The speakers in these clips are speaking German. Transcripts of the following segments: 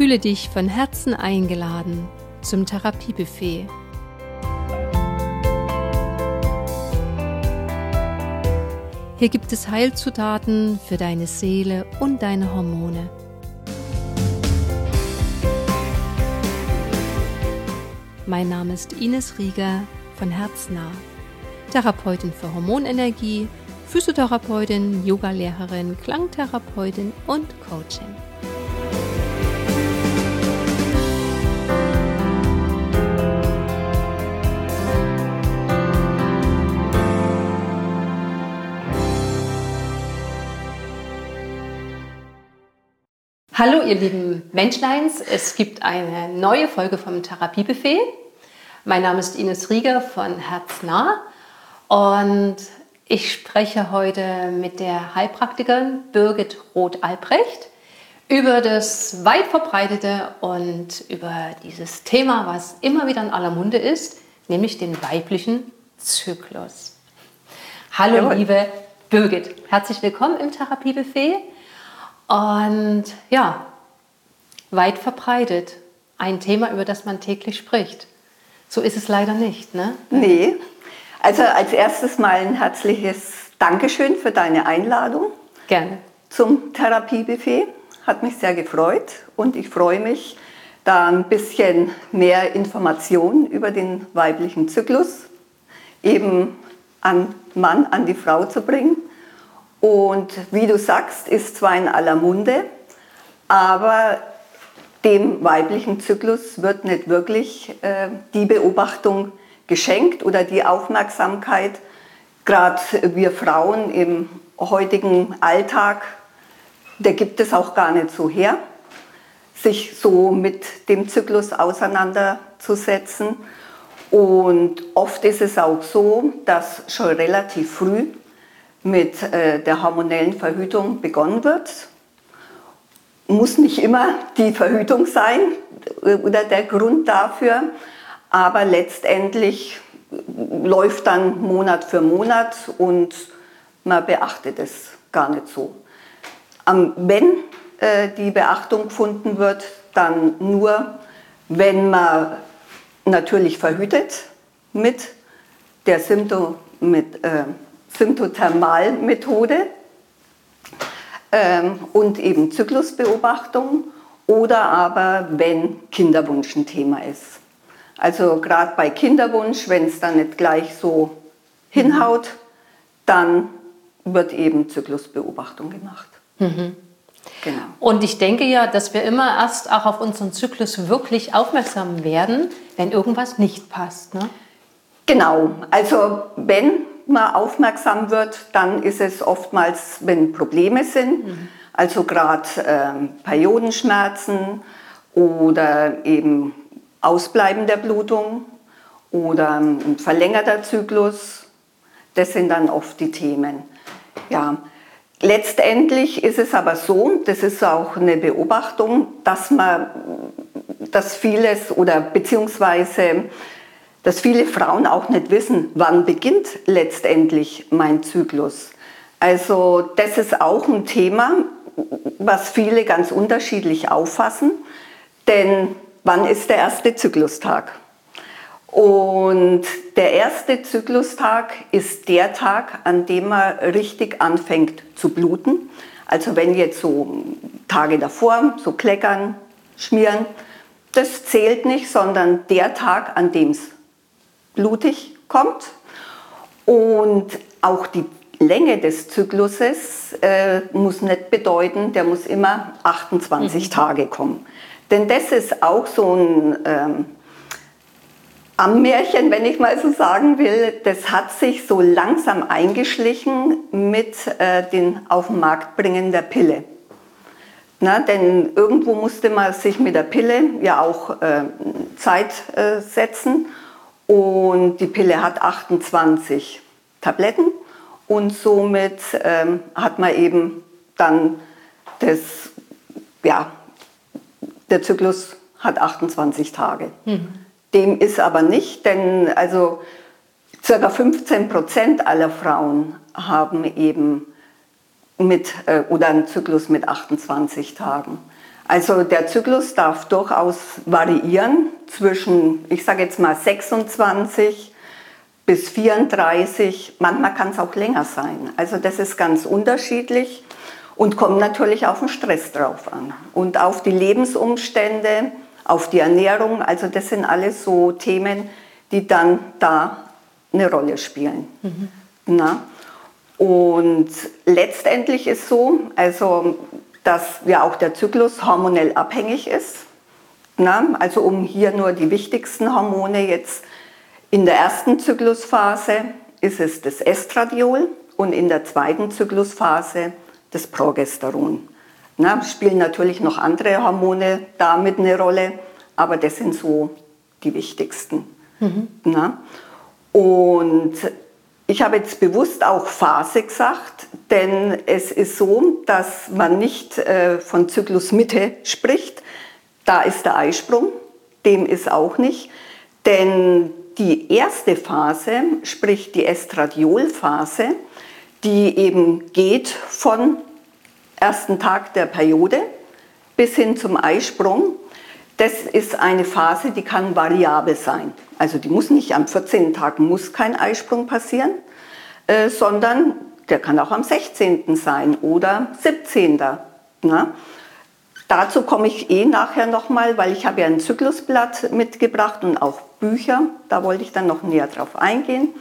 Fühle dich von Herzen eingeladen zum Therapiebuffet. Hier gibt es Heilzutaten für deine Seele und deine Hormone. Mein Name ist Ines Rieger von Herznah, Therapeutin für Hormonenergie, Physiotherapeutin, Yogalehrerin, Klangtherapeutin und Coaching. Hallo ihr lieben Menschleins, es gibt eine neue Folge vom Therapiebuffet. Mein Name ist Ines Rieger von Herznah und ich spreche heute mit der Heilpraktikerin Birgit Roth-Albrecht über das weit verbreitete und über dieses Thema, was immer wieder in aller Munde ist, nämlich den weiblichen Zyklus. Hallo Jawohl. liebe Birgit, herzlich willkommen im Therapiebuffet. Und ja, weit verbreitet. Ein Thema, über das man täglich spricht. So ist es leider nicht, ne? Nee. Also als erstes mal ein herzliches Dankeschön für deine Einladung. Gerne. Zum Therapiebuffet. Hat mich sehr gefreut und ich freue mich, da ein bisschen mehr Informationen über den weiblichen Zyklus eben an Mann, an die Frau zu bringen. Und wie du sagst, ist zwar in aller Munde, aber dem weiblichen Zyklus wird nicht wirklich äh, die Beobachtung geschenkt oder die Aufmerksamkeit. Gerade wir Frauen im heutigen Alltag, der gibt es auch gar nicht so her, sich so mit dem Zyklus auseinanderzusetzen. Und oft ist es auch so, dass schon relativ früh mit äh, der hormonellen Verhütung begonnen wird. Muss nicht immer die Verhütung sein äh, oder der Grund dafür, aber letztendlich läuft dann Monat für Monat und man beachtet es gar nicht so. wenn äh, die Beachtung gefunden wird, dann nur, wenn man natürlich verhütet mit der Symptom, mit, äh, Symptothermalmethode ähm, und eben Zyklusbeobachtung oder aber wenn Kinderwunsch ein Thema ist. Also gerade bei Kinderwunsch, wenn es dann nicht gleich so hinhaut, dann wird eben Zyklusbeobachtung gemacht. Mhm. Genau. Und ich denke ja, dass wir immer erst auch auf unseren Zyklus wirklich aufmerksam werden, wenn irgendwas nicht passt. Ne? Genau, also wenn man aufmerksam wird, dann ist es oftmals, wenn Probleme sind, mhm. also gerade ähm, Periodenschmerzen oder eben Ausbleiben der Blutung oder ein verlängerter Zyklus, das sind dann oft die Themen. Ja, letztendlich ist es aber so, das ist auch eine Beobachtung, dass man, dass vieles oder beziehungsweise dass viele Frauen auch nicht wissen, wann beginnt letztendlich mein Zyklus. Also das ist auch ein Thema, was viele ganz unterschiedlich auffassen. Denn wann ist der erste Zyklustag? Und der erste Zyklustag ist der Tag, an dem man richtig anfängt zu bluten. Also wenn jetzt so Tage davor, so kleckern, schmieren, das zählt nicht, sondern der Tag, an dem es blutig kommt. Und auch die Länge des Zykluses äh, muss nicht bedeuten, der muss immer 28 mhm. Tage kommen. Denn das ist auch so ein ähm, Ammärchen, wenn ich mal so sagen will. Das hat sich so langsam eingeschlichen mit äh, den auf den Markt bringen der Pille. Na, denn irgendwo musste man sich mit der Pille ja auch äh, Zeit äh, setzen. Und die Pille hat 28 Tabletten und somit ähm, hat man eben dann das, ja, der Zyklus hat 28 Tage. Mhm. Dem ist aber nicht, denn also ca. 15 Prozent aller Frauen haben eben mit, äh, oder einen Zyklus mit 28 Tagen. Also der Zyklus darf durchaus variieren zwischen, ich sage jetzt mal 26 bis 34, manchmal kann es auch länger sein. Also das ist ganz unterschiedlich und kommt natürlich auf den Stress drauf an und auf die Lebensumstände, auf die Ernährung. Also das sind alles so Themen, die dann da eine Rolle spielen. Mhm. Na? Und letztendlich ist so, also dass ja auch der Zyklus hormonell abhängig ist. Na? Also um hier nur die wichtigsten Hormone jetzt in der ersten Zyklusphase ist es das Estradiol und in der zweiten Zyklusphase das Progesteron. Na, spielen natürlich noch andere Hormone damit eine Rolle, aber das sind so die wichtigsten. Mhm. Na? Und ich habe jetzt bewusst auch Phase gesagt, denn es ist so, dass man nicht äh, von Zyklusmitte spricht. Da ist der Eisprung, dem ist auch nicht. Denn die erste Phase, sprich die Estradiolphase, die eben geht von ersten Tag der Periode bis hin zum Eisprung, das ist eine Phase, die kann variabel sein. Also die muss nicht am 14. Tag muss kein Eisprung passieren, äh, sondern der kann auch am 16. sein oder 17. Na? Dazu komme ich eh nachher nochmal, weil ich habe ja ein Zyklusblatt mitgebracht und auch Bücher. Da wollte ich dann noch näher drauf eingehen.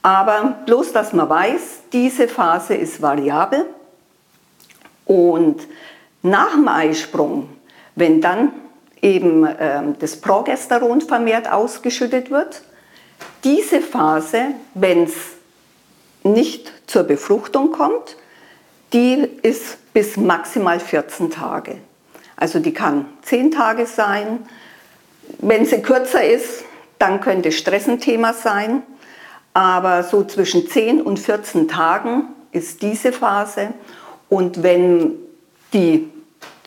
Aber bloß, dass man weiß, diese Phase ist variabel. Und nach dem Eisprung, wenn dann eben äh, das Progesteron vermehrt ausgeschüttet wird. Diese Phase, wenn es nicht zur Befruchtung kommt, die ist bis maximal 14 Tage. Also die kann 10 Tage sein. Wenn sie kürzer ist, dann könnte Stress ein Thema sein. Aber so zwischen 10 und 14 Tagen ist diese Phase. Und wenn die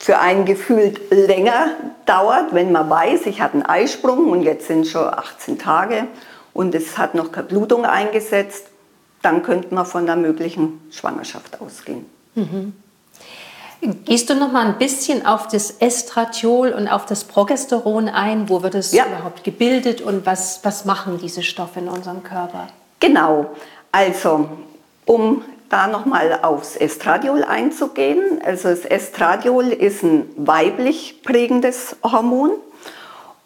für einen gefühlt länger dauert, wenn man weiß, ich hatte einen Eisprung und jetzt sind schon 18 Tage und es hat noch keine Blutung eingesetzt, dann könnte man von einer möglichen Schwangerschaft ausgehen. Mhm. Gehst du noch mal ein bisschen auf das Estradiol und auf das Progesteron ein? Wo wird es ja. überhaupt gebildet und was, was machen diese Stoffe in unserem Körper? Genau. Also, um da nochmal aufs Estradiol einzugehen. Also das Estradiol ist ein weiblich prägendes Hormon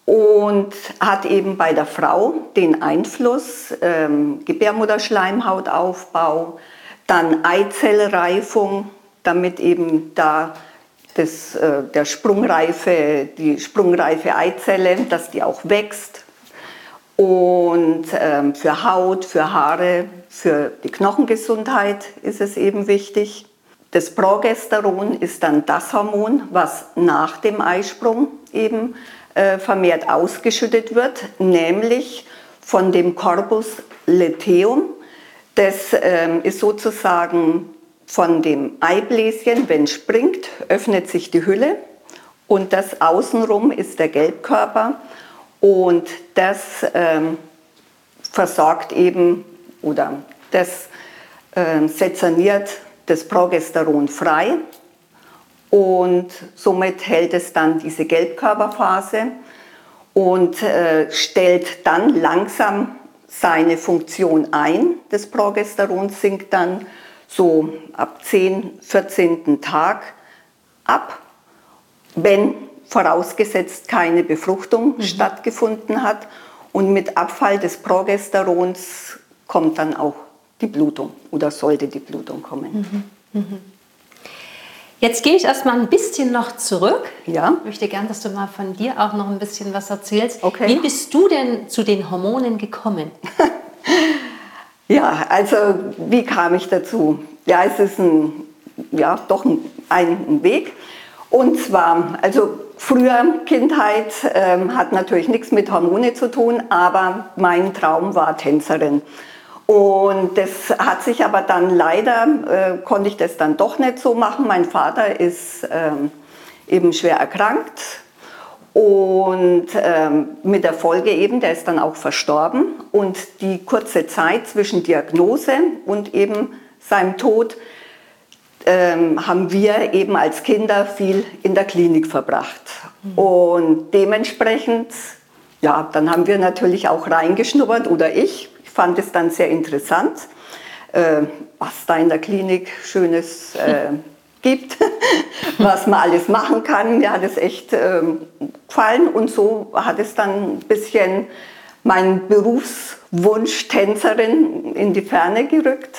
und hat eben bei der Frau den Einfluss ähm, Gebärmutterschleimhautaufbau, dann Eizellreifung, damit eben da das, äh, der sprungreife, die sprungreife Eizelle, dass die auch wächst. Und ähm, für Haut, für Haare, für die Knochengesundheit ist es eben wichtig. Das Progesteron ist dann das Hormon, was nach dem Eisprung eben äh, vermehrt ausgeschüttet wird, nämlich von dem Corpus luteum. Das äh, ist sozusagen von dem Eibläschen, wenn springt, öffnet sich die Hülle und das außenrum ist der Gelbkörper und das äh, versorgt eben oder das äh, sezerniert das Progesteron frei und somit hält es dann diese Gelbkörperphase und äh, stellt dann langsam seine Funktion ein. Das Progesteron sinkt dann so ab 10, 14. Tag ab, wenn vorausgesetzt keine Befruchtung mhm. stattgefunden hat. Und mit Abfall des Progesterons kommt dann auch die Blutung oder sollte die Blutung kommen. Mhm. Mhm. Jetzt gehe ich erstmal ein bisschen noch zurück. Ja. Ich möchte gern, dass du mal von dir auch noch ein bisschen was erzählst. Okay. Wie bist du denn zu den Hormonen gekommen? ja, also wie kam ich dazu? Ja, es ist ein, ja, doch ein, ein Weg. Und zwar, also früher Kindheit ähm, hat natürlich nichts mit Hormone zu tun, aber mein Traum war Tänzerin. Und das hat sich aber dann leider, äh, konnte ich das dann doch nicht so machen. Mein Vater ist ähm, eben schwer erkrankt und ähm, mit der Folge eben, der ist dann auch verstorben. Und die kurze Zeit zwischen Diagnose und eben seinem Tod, ähm, haben wir eben als Kinder viel in der Klinik verbracht. Mhm. Und dementsprechend, ja, dann haben wir natürlich auch reingeschnuppert oder ich. Fand es dann sehr interessant, äh, was da in der Klinik Schönes äh, gibt, was man alles machen kann. Mir hat es echt äh, gefallen und so hat es dann ein bisschen meinen Berufswunsch Tänzerin in die Ferne gerückt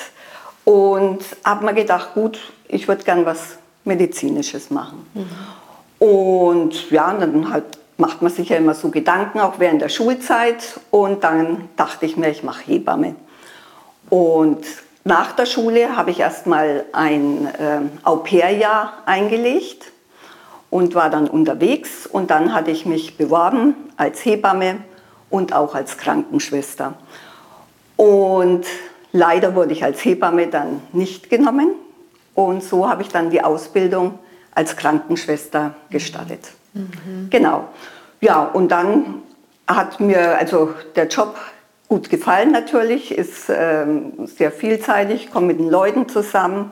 und habe mir gedacht, gut, ich würde gern was Medizinisches machen. Mhm. Und ja, dann halt macht man sich ja immer so Gedanken, auch während der Schulzeit. Und dann dachte ich mir, ich mache Hebamme. Und nach der Schule habe ich erstmal ein äh, Au-pair-Jahr eingelegt und war dann unterwegs. Und dann hatte ich mich beworben als Hebamme und auch als Krankenschwester. Und leider wurde ich als Hebamme dann nicht genommen. Und so habe ich dann die Ausbildung als Krankenschwester gestartet. Genau. Ja, und dann hat mir also der Job gut gefallen natürlich, ist ähm, sehr vielseitig, komme mit den Leuten zusammen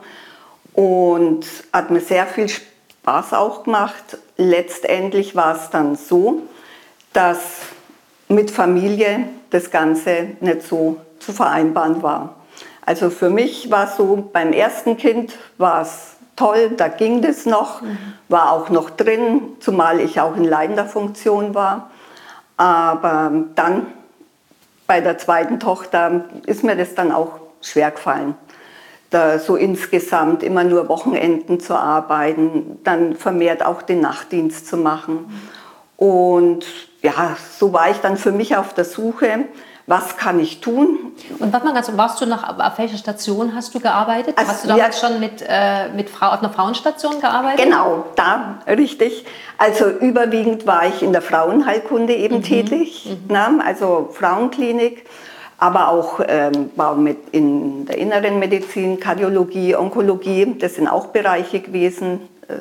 und hat mir sehr viel Spaß auch gemacht. Letztendlich war es dann so, dass mit Familie das Ganze nicht so zu vereinbaren war. Also für mich war es so, beim ersten Kind war es toll, da ging das noch, mhm. war auch noch drin, zumal ich auch in leitender Funktion war. Aber dann bei der zweiten Tochter ist mir das dann auch schwer gefallen. Da so insgesamt immer nur Wochenenden zu arbeiten, dann vermehrt auch den Nachtdienst zu machen. Mhm. Und ja, so war ich dann für mich auf der Suche was kann ich tun? Und warte mal ganz, warst du noch, auf welcher Station hast du gearbeitet? Also, hast du damals ja, schon mit, äh, mit Frau, auf einer Frauenstation gearbeitet? Genau, da, richtig. Also überwiegend war ich in der Frauenheilkunde eben mhm. tätig, mhm. Ne? also Frauenklinik, aber auch ähm, war mit in der inneren Medizin, Kardiologie, Onkologie, das sind auch Bereiche gewesen. Äh,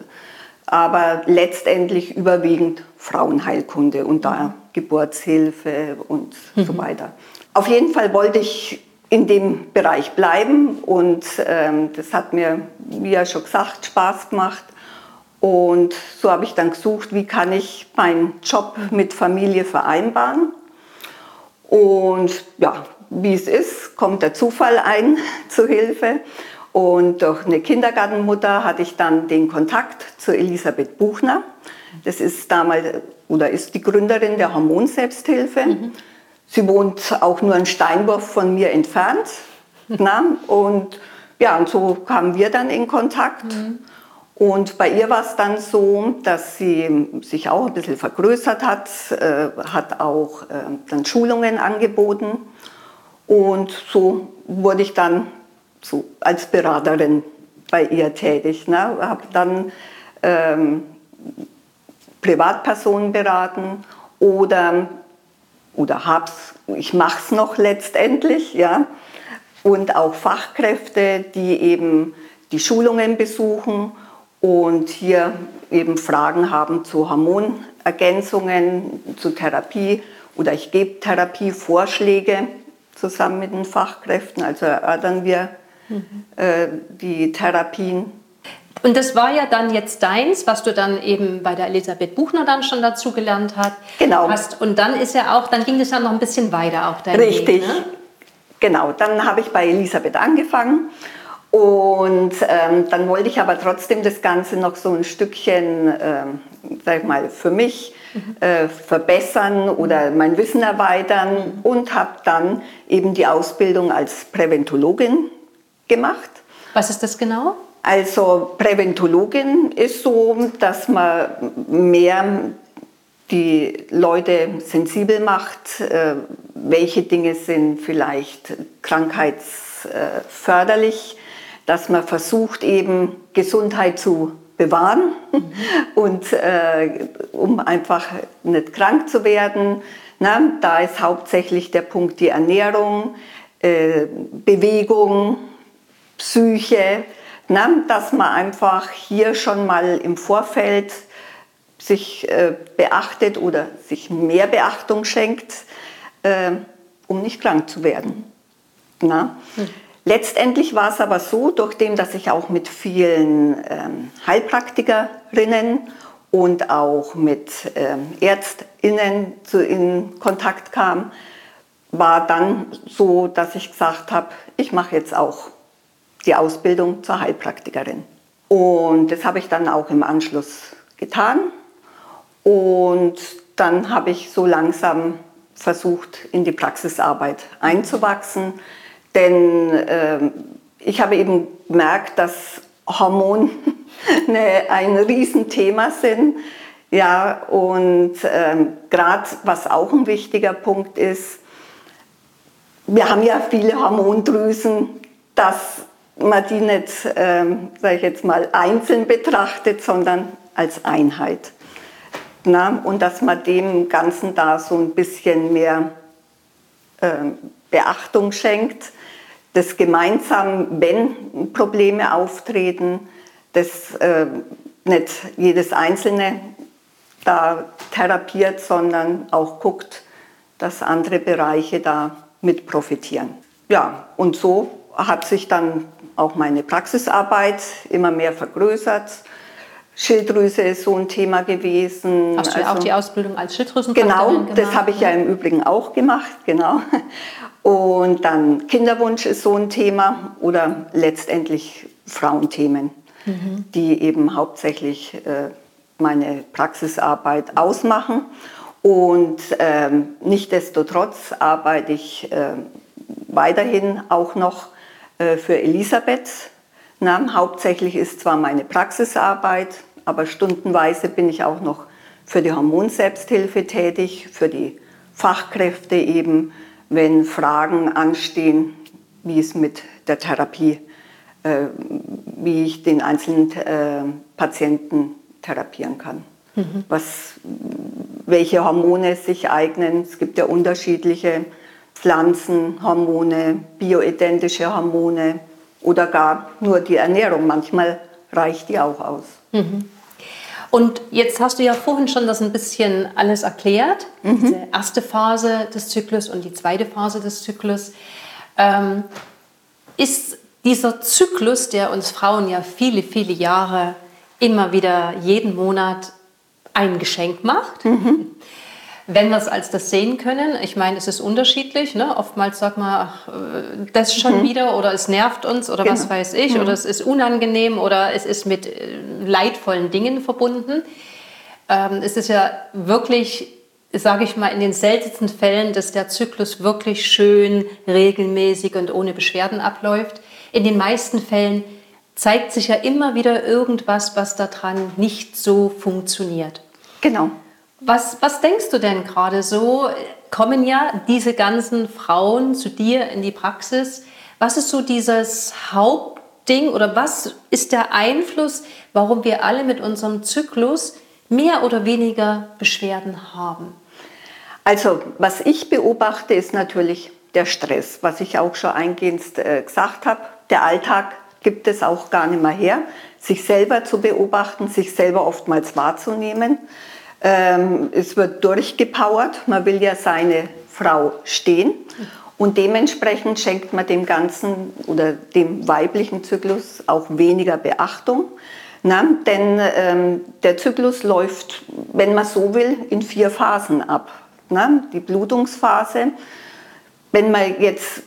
aber letztendlich überwiegend Frauenheilkunde und da Geburtshilfe und mhm. so weiter. Auf jeden Fall wollte ich in dem Bereich bleiben und ähm, das hat mir, wie ja schon gesagt, Spaß gemacht. Und so habe ich dann gesucht, wie kann ich meinen Job mit Familie vereinbaren. Und ja, wie es ist, kommt der Zufall ein zu Hilfe. Und durch eine Kindergartenmutter hatte ich dann den Kontakt zu Elisabeth Buchner. Das ist damals oder ist die Gründerin der Hormonselbsthilfe. Mhm. Sie wohnt auch nur einen Steinwurf von mir entfernt. Na? Und ja, und so kamen wir dann in Kontakt. Mhm. Und bei ihr war es dann so, dass sie sich auch ein bisschen vergrößert hat, äh, hat auch äh, dann Schulungen angeboten. Und so wurde ich dann so als Beraterin bei ihr tätig. Ne? Habe dann ähm, Privatpersonen beraten oder, oder hab's, ich mache es noch letztendlich, ja. Und auch Fachkräfte, die eben die Schulungen besuchen und hier eben Fragen haben zu Hormonergänzungen, zu Therapie oder ich gebe Therapievorschläge zusammen mit den Fachkräften, also erörtern wir mhm. äh, die Therapien. Und das war ja dann jetzt deins, was du dann eben bei der Elisabeth Buchner dann schon dazu gelernt hast. Genau. Hast. Und dann ist ja auch, dann ging es ja noch ein bisschen weiter auch dein Richtig. Weg, ne? Genau, dann habe ich bei Elisabeth angefangen und ähm, dann wollte ich aber trotzdem das Ganze noch so ein Stückchen, ähm, sag ich mal, für mich mhm. äh, verbessern oder mein Wissen erweitern und habe dann eben die Ausbildung als Präventologin gemacht. Was ist das genau? Also Präventologin ist so, dass man mehr die Leute sensibel macht, äh, welche Dinge sind vielleicht krankheitsförderlich, dass man versucht eben Gesundheit zu bewahren mhm. und äh, um einfach nicht krank zu werden. Na, da ist hauptsächlich der Punkt die Ernährung, äh, Bewegung, Psyche, na, dass man einfach hier schon mal im Vorfeld sich äh, beachtet oder sich mehr Beachtung schenkt, äh, um nicht krank zu werden. Na? Hm. Letztendlich war es aber so, durch dem, dass ich auch mit vielen ähm, Heilpraktikerinnen und auch mit ähm, Ärztinnen zu, in Kontakt kam, war dann so, dass ich gesagt habe, ich mache jetzt auch die Ausbildung zur Heilpraktikerin. Und das habe ich dann auch im Anschluss getan. Und dann habe ich so langsam versucht, in die Praxisarbeit einzuwachsen. Denn äh, ich habe eben gemerkt, dass Hormone eine, ein Riesenthema sind. Ja, und ähm, gerade was auch ein wichtiger Punkt ist, wir haben ja viele Hormondrüsen, dass man die nicht, ähm, sage ich jetzt mal, einzeln betrachtet, sondern als Einheit. Na, und dass man dem Ganzen da so ein bisschen mehr ähm, Beachtung schenkt, das gemeinsam, wenn Probleme auftreten, dass äh, nicht jedes Einzelne da therapiert, sondern auch guckt, dass andere Bereiche da mit profitieren. Ja, und so hat sich dann auch meine Praxisarbeit immer mehr vergrößert. Schilddrüse ist so ein Thema gewesen. Hast du ja also, auch die Ausbildung als Schilddrüsenfaktorin Genau, das habe ich ja im Übrigen auch gemacht, genau. Und dann Kinderwunsch ist so ein Thema oder letztendlich Frauenthemen, mhm. die eben hauptsächlich äh, meine Praxisarbeit ausmachen. Und ähm, nichtdestotrotz arbeite ich äh, weiterhin auch noch für Elisabeth. Na, hauptsächlich ist zwar meine Praxisarbeit, aber stundenweise bin ich auch noch für die Hormonselbsthilfe tätig, für die Fachkräfte eben, wenn Fragen anstehen, wie es mit der Therapie, äh, wie ich den einzelnen äh, Patienten therapieren kann. Mhm. Was, welche Hormone sich eignen. Es gibt ja unterschiedliche Pflanzenhormone, bioidentische Hormone oder gar nur die Ernährung. Manchmal reicht die auch aus. Mhm. Und jetzt hast du ja vorhin schon das ein bisschen alles erklärt, mhm. diese erste Phase des Zyklus und die zweite Phase des Zyklus. Ähm, ist dieser Zyklus, der uns Frauen ja viele, viele Jahre immer wieder jeden Monat ein Geschenk macht, mhm wenn wir es als das sehen können. Ich meine, es ist unterschiedlich. Ne? Oftmals sagt man, ach, äh, das schon mhm. wieder oder es nervt uns oder genau. was weiß ich mhm. oder es ist unangenehm oder es ist mit äh, leidvollen Dingen verbunden. Ähm, es ist ja wirklich, sage ich mal, in den seltensten Fällen, dass der Zyklus wirklich schön, regelmäßig und ohne Beschwerden abläuft. In den meisten Fällen zeigt sich ja immer wieder irgendwas, was daran nicht so funktioniert. Genau. Was, was denkst du denn gerade so? Kommen ja diese ganzen Frauen zu dir in die Praxis. Was ist so dieses Hauptding oder was ist der Einfluss, warum wir alle mit unserem Zyklus mehr oder weniger Beschwerden haben? Also, was ich beobachte, ist natürlich der Stress, was ich auch schon eingehend äh, gesagt habe. Der Alltag gibt es auch gar nicht mehr her, sich selber zu beobachten, sich selber oftmals wahrzunehmen. Ähm, es wird durchgepowert. Man will ja seine Frau stehen. Und dementsprechend schenkt man dem Ganzen oder dem weiblichen Zyklus auch weniger Beachtung. Na, denn ähm, der Zyklus läuft, wenn man so will, in vier Phasen ab. Na, die Blutungsphase, wenn man jetzt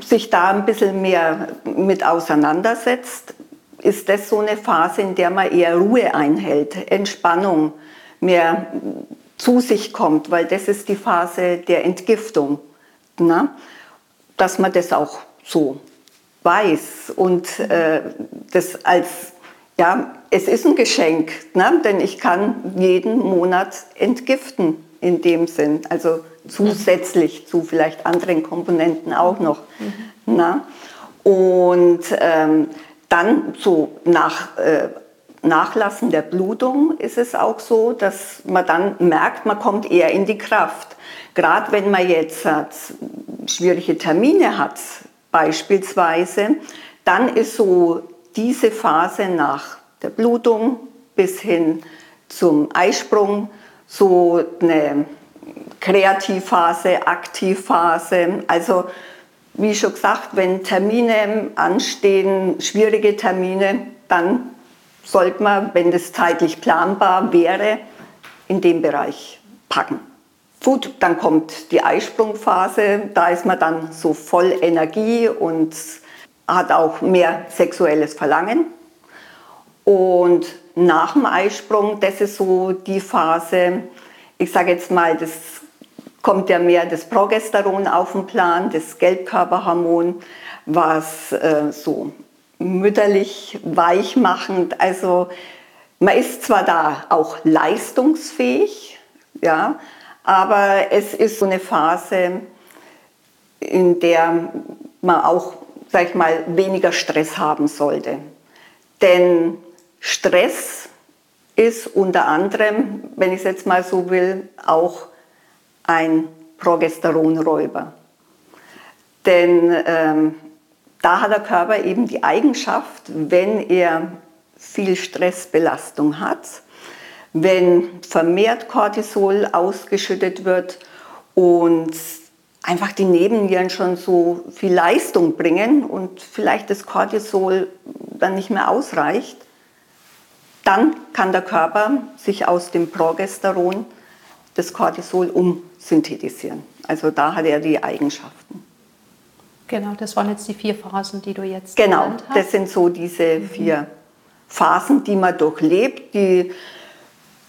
sich da ein bisschen mehr mit auseinandersetzt, ist das so eine Phase, in der man eher Ruhe einhält, Entspannung, mehr zu sich kommt, weil das ist die Phase der Entgiftung. Na? Dass man das auch so weiß und äh, das als, ja, es ist ein Geschenk, ne? denn ich kann jeden Monat entgiften in dem Sinn, also zusätzlich zu vielleicht anderen Komponenten auch noch. Mhm. Na? Und ähm, dann so nach äh, Nachlassen der Blutung ist es auch so, dass man dann merkt, man kommt eher in die Kraft. Gerade wenn man jetzt hat, schwierige Termine hat, beispielsweise, dann ist so diese Phase nach der Blutung bis hin zum Eisprung so eine Kreativphase, Aktivphase. Also wie schon gesagt, wenn Termine anstehen, schwierige Termine, dann sollte man, wenn das zeitlich planbar wäre, in dem Bereich packen. Gut, dann kommt die Eisprungphase, da ist man dann so voll Energie und hat auch mehr sexuelles Verlangen. Und nach dem Eisprung, das ist so die Phase, ich sage jetzt mal, das kommt ja mehr das Progesteron auf den Plan, das Gelbkörperhormon, was äh, so mütterlich weichmachend, also man ist zwar da auch leistungsfähig, ja, aber es ist so eine Phase, in der man auch, sag ich mal, weniger Stress haben sollte. Denn Stress ist unter anderem, wenn ich es jetzt mal so will, auch ein Progesteronräuber. Denn ähm, da hat der Körper eben die Eigenschaft, wenn er viel Stressbelastung hat, wenn vermehrt Cortisol ausgeschüttet wird und einfach die Nebennieren schon so viel Leistung bringen und vielleicht das Cortisol dann nicht mehr ausreicht, dann kann der Körper sich aus dem Progesteron das Cortisol umsynthetisieren. Also da hat er die Eigenschaften. Genau, das waren jetzt die vier Phasen, die du jetzt genau. Genau, das sind so diese mhm. vier Phasen, die man durchlebt, die,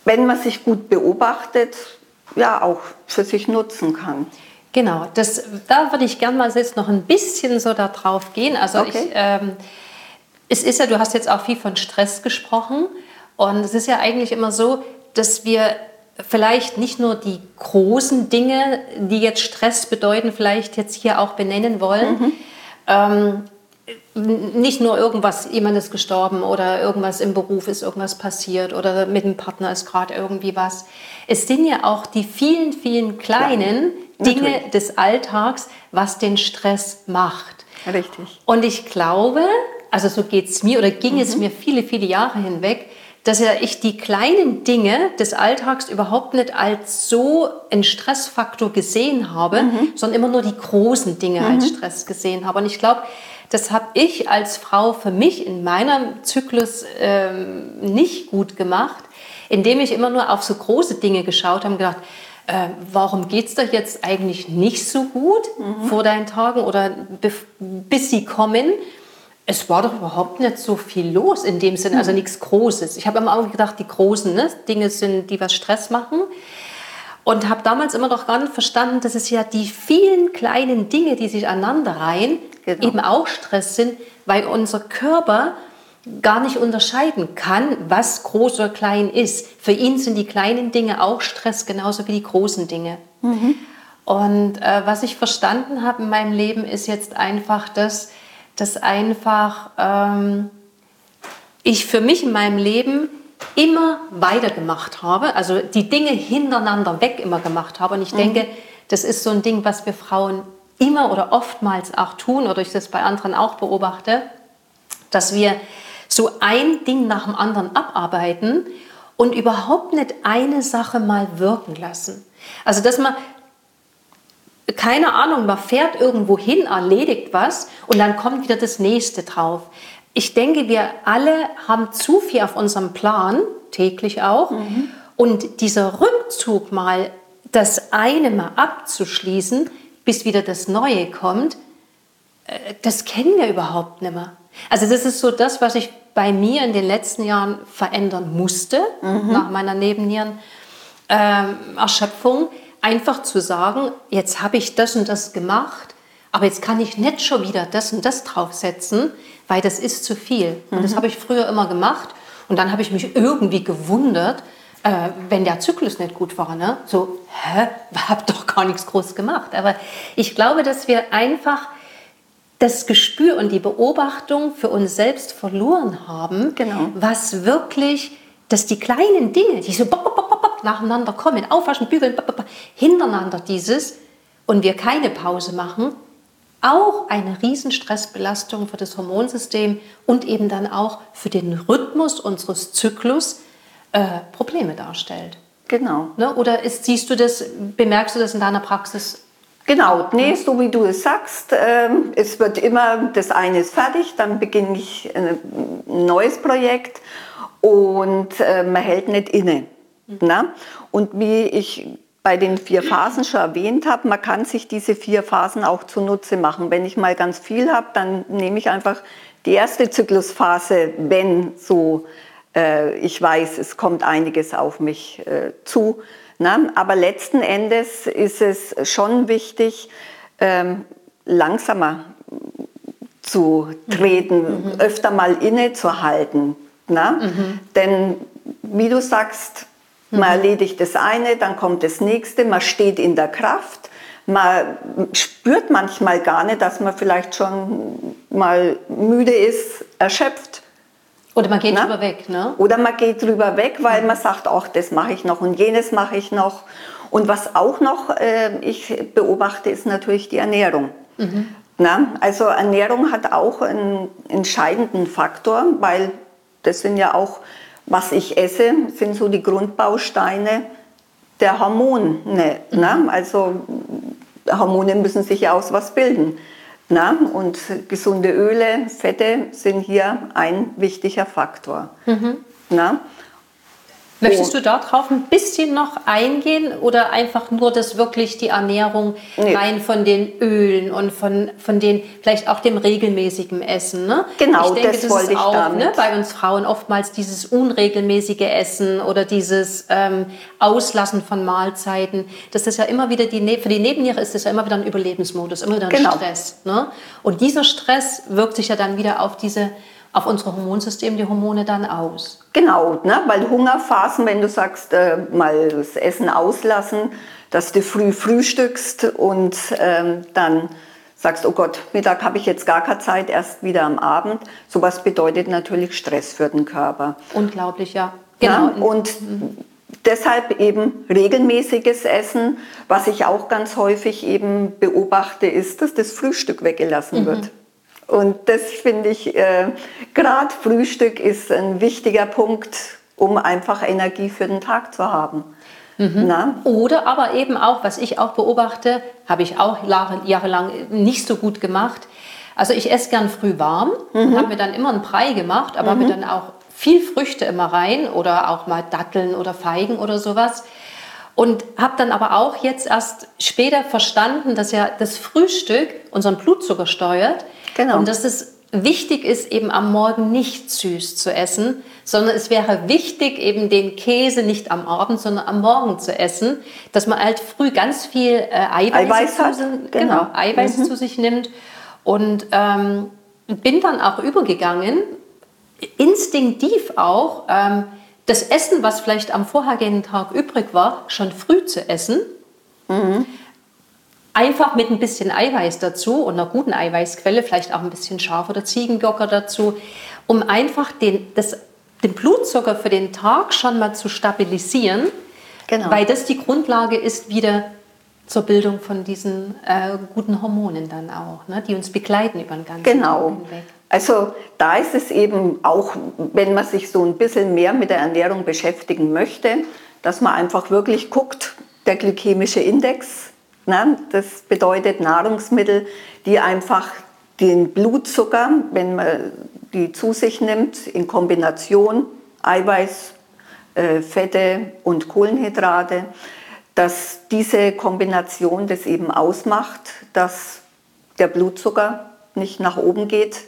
wenn man sich gut beobachtet, ja auch für sich nutzen kann. Genau, das, da würde ich gerne mal jetzt noch ein bisschen so darauf gehen. Also okay. ich, ähm, es ist ja, du hast jetzt auch viel von Stress gesprochen und es ist ja eigentlich immer so, dass wir vielleicht nicht nur die großen Dinge, die jetzt Stress bedeuten, vielleicht jetzt hier auch benennen wollen. Mhm. Ähm, nicht nur irgendwas, jemand ist gestorben oder irgendwas im Beruf ist irgendwas passiert oder mit dem Partner ist gerade irgendwie was. Es sind ja auch die vielen, vielen kleinen Klar. Dinge Natürlich. des Alltags, was den Stress macht. Richtig. Und ich glaube, also so geht es mir oder ging mhm. es mir viele, viele Jahre hinweg, dass ja ich die kleinen Dinge des Alltags überhaupt nicht als so einen Stressfaktor gesehen habe, mhm. sondern immer nur die großen Dinge mhm. als Stress gesehen habe. Und ich glaube, das habe ich als Frau für mich in meinem Zyklus ähm, nicht gut gemacht, indem ich immer nur auf so große Dinge geschaut habe und gedacht, äh, warum geht es doch jetzt eigentlich nicht so gut mhm. vor deinen Tagen oder bis sie kommen? Es war doch überhaupt nicht so viel los in dem Sinne, also hm. nichts Großes. Ich habe immer auch gedacht, die großen ne, Dinge sind, die was Stress machen. Und habe damals immer noch gar nicht verstanden, dass es ja die vielen kleinen Dinge, die sich aneinander reihen, genau. eben auch Stress sind, weil unser Körper gar nicht unterscheiden kann, was groß oder klein ist. Für ihn sind die kleinen Dinge auch Stress, genauso wie die großen Dinge. Mhm. Und äh, was ich verstanden habe in meinem Leben ist jetzt einfach das, dass einfach ähm, ich für mich in meinem Leben immer weitergemacht habe, also die Dinge hintereinander weg immer gemacht habe. Und ich mhm. denke, das ist so ein Ding, was wir Frauen immer oder oftmals auch tun, oder ich das bei anderen auch beobachte, dass wir so ein Ding nach dem anderen abarbeiten und überhaupt nicht eine Sache mal wirken lassen. Also dass man keine Ahnung, man fährt irgendwo hin, erledigt was und dann kommt wieder das nächste drauf. Ich denke, wir alle haben zu viel auf unserem Plan, täglich auch. Mhm. Und dieser Rückzug mal, das eine mal abzuschließen, bis wieder das Neue kommt, äh, das kennen wir überhaupt nicht mehr. Also das ist so das, was ich bei mir in den letzten Jahren verändern musste, mhm. nach meiner Nebennierenerschöpfung. Ähm, einfach zu sagen, jetzt habe ich das und das gemacht, aber jetzt kann ich nicht schon wieder das und das draufsetzen, weil das ist zu viel. Und das mhm. habe ich früher immer gemacht und dann habe ich mich irgendwie gewundert, äh, wenn der Zyklus nicht gut war. Ne? So, hä, habe doch gar nichts groß gemacht. Aber ich glaube, dass wir einfach das Gespür und die Beobachtung für uns selbst verloren haben, genau. was wirklich, dass die kleinen Dinge, die so nacheinander kommen, aufwaschen, bügeln, hintereinander dieses und wir keine Pause machen, auch eine Riesenstressbelastung für das Hormonsystem und eben dann auch für den Rhythmus unseres Zyklus äh, Probleme darstellt. Genau. Ne? Oder ist, siehst du das, bemerkst du das in deiner Praxis Genau, nee, so wie du es sagst, ähm, es wird immer, das eine ist fertig, dann beginne ich ein neues Projekt und äh, man hält nicht inne. Mhm. Na? Und wie ich bei den vier Phasen schon erwähnt habe, man kann sich diese vier Phasen auch zunutze machen. Wenn ich mal ganz viel habe, dann nehme ich einfach die erste Zyklusphase, wenn so äh, ich weiß, es kommt einiges auf mich äh, zu. Na? Aber letzten Endes ist es schon wichtig, ähm, langsamer zu treten, mhm. öfter mal innezuhalten. Mhm. Denn wie du sagst, man mhm. erledigt das eine, dann kommt das nächste, man steht in der Kraft. Man spürt manchmal gar nicht, dass man vielleicht schon mal müde ist, erschöpft. Oder man geht Na? drüber weg, ne? Oder man geht drüber weg, weil mhm. man sagt, ach, das mache ich noch und jenes mache ich noch. Und was auch noch äh, ich beobachte, ist natürlich die Ernährung. Mhm. Na? Also Ernährung hat auch einen entscheidenden Faktor, weil das sind ja auch was ich esse, sind so die Grundbausteine der Hormone. Ne? Also Hormone müssen sich ja aus was bilden. Na? Und gesunde Öle, Fette sind hier ein wichtiger Faktor. Mhm. Na? Möchtest oh. du darauf ein bisschen noch eingehen oder einfach nur das wirklich die Ernährung nee. rein von den Ölen und von, von den vielleicht auch dem regelmäßigen Essen? Ne? Genau, ich denke, das, das wollte ist auch ne, bei uns Frauen oftmals dieses unregelmäßige Essen oder dieses ähm, Auslassen von Mahlzeiten. Das ist ja immer wieder die ne-, für die Nebenniere ist das ja immer wieder ein Überlebensmodus, immer wieder ein genau. Stress. Ne? Und dieser Stress wirkt sich ja dann wieder auf diese auf unser Hormonsystem die Hormone dann aus. Genau, ne? weil Hungerphasen, wenn du sagst, äh, mal das Essen auslassen, dass du früh frühstückst und ähm, dann sagst, oh Gott, Mittag habe ich jetzt gar keine Zeit, erst wieder am Abend. Sowas bedeutet natürlich Stress für den Körper. Unglaublich, ja. Genau. Ja, und mhm. deshalb eben regelmäßiges Essen. Was ich auch ganz häufig eben beobachte, ist, dass das Frühstück weggelassen mhm. wird. Und das finde ich, äh, gerade Frühstück ist ein wichtiger Punkt, um einfach Energie für den Tag zu haben. Mhm. Oder aber eben auch, was ich auch beobachte, habe ich auch Jahre, jahrelang nicht so gut gemacht. Also ich esse gern früh warm, mhm. habe mir dann immer einen Brei gemacht, aber mhm. habe mir dann auch viel Früchte immer rein oder auch mal Datteln oder Feigen oder sowas. Und habe dann aber auch jetzt erst später verstanden, dass ja das Frühstück unseren Blutzucker steuert. Genau. Und dass es wichtig ist, eben am Morgen nicht süß zu essen, sondern es wäre wichtig, eben den Käse nicht am Abend, sondern am Morgen zu essen, dass man halt früh ganz viel äh, Eiweiß, Eiweiß, zu, genau. Genau, Eiweiß mhm. zu sich nimmt. Und ähm, bin dann auch übergegangen, instinktiv auch, ähm, das Essen, was vielleicht am vorhergehenden Tag übrig war, schon früh zu essen. Mhm. Einfach mit ein bisschen Eiweiß dazu und einer guten Eiweißquelle, vielleicht auch ein bisschen Schaf- oder Ziegengocker dazu, um einfach den, das, den Blutzucker für den Tag schon mal zu stabilisieren, genau. weil das die Grundlage ist wieder zur Bildung von diesen äh, guten Hormonen dann auch, ne, die uns begleiten über den ganzen genau. Tag hinweg. Also da ist es eben auch, wenn man sich so ein bisschen mehr mit der Ernährung beschäftigen möchte, dass man einfach wirklich guckt, der glykämische Index, Ne? Das bedeutet Nahrungsmittel, die einfach den Blutzucker, wenn man die zu sich nimmt, in Kombination Eiweiß, äh, Fette und Kohlenhydrate, dass diese Kombination das eben ausmacht, dass der Blutzucker nicht nach oben geht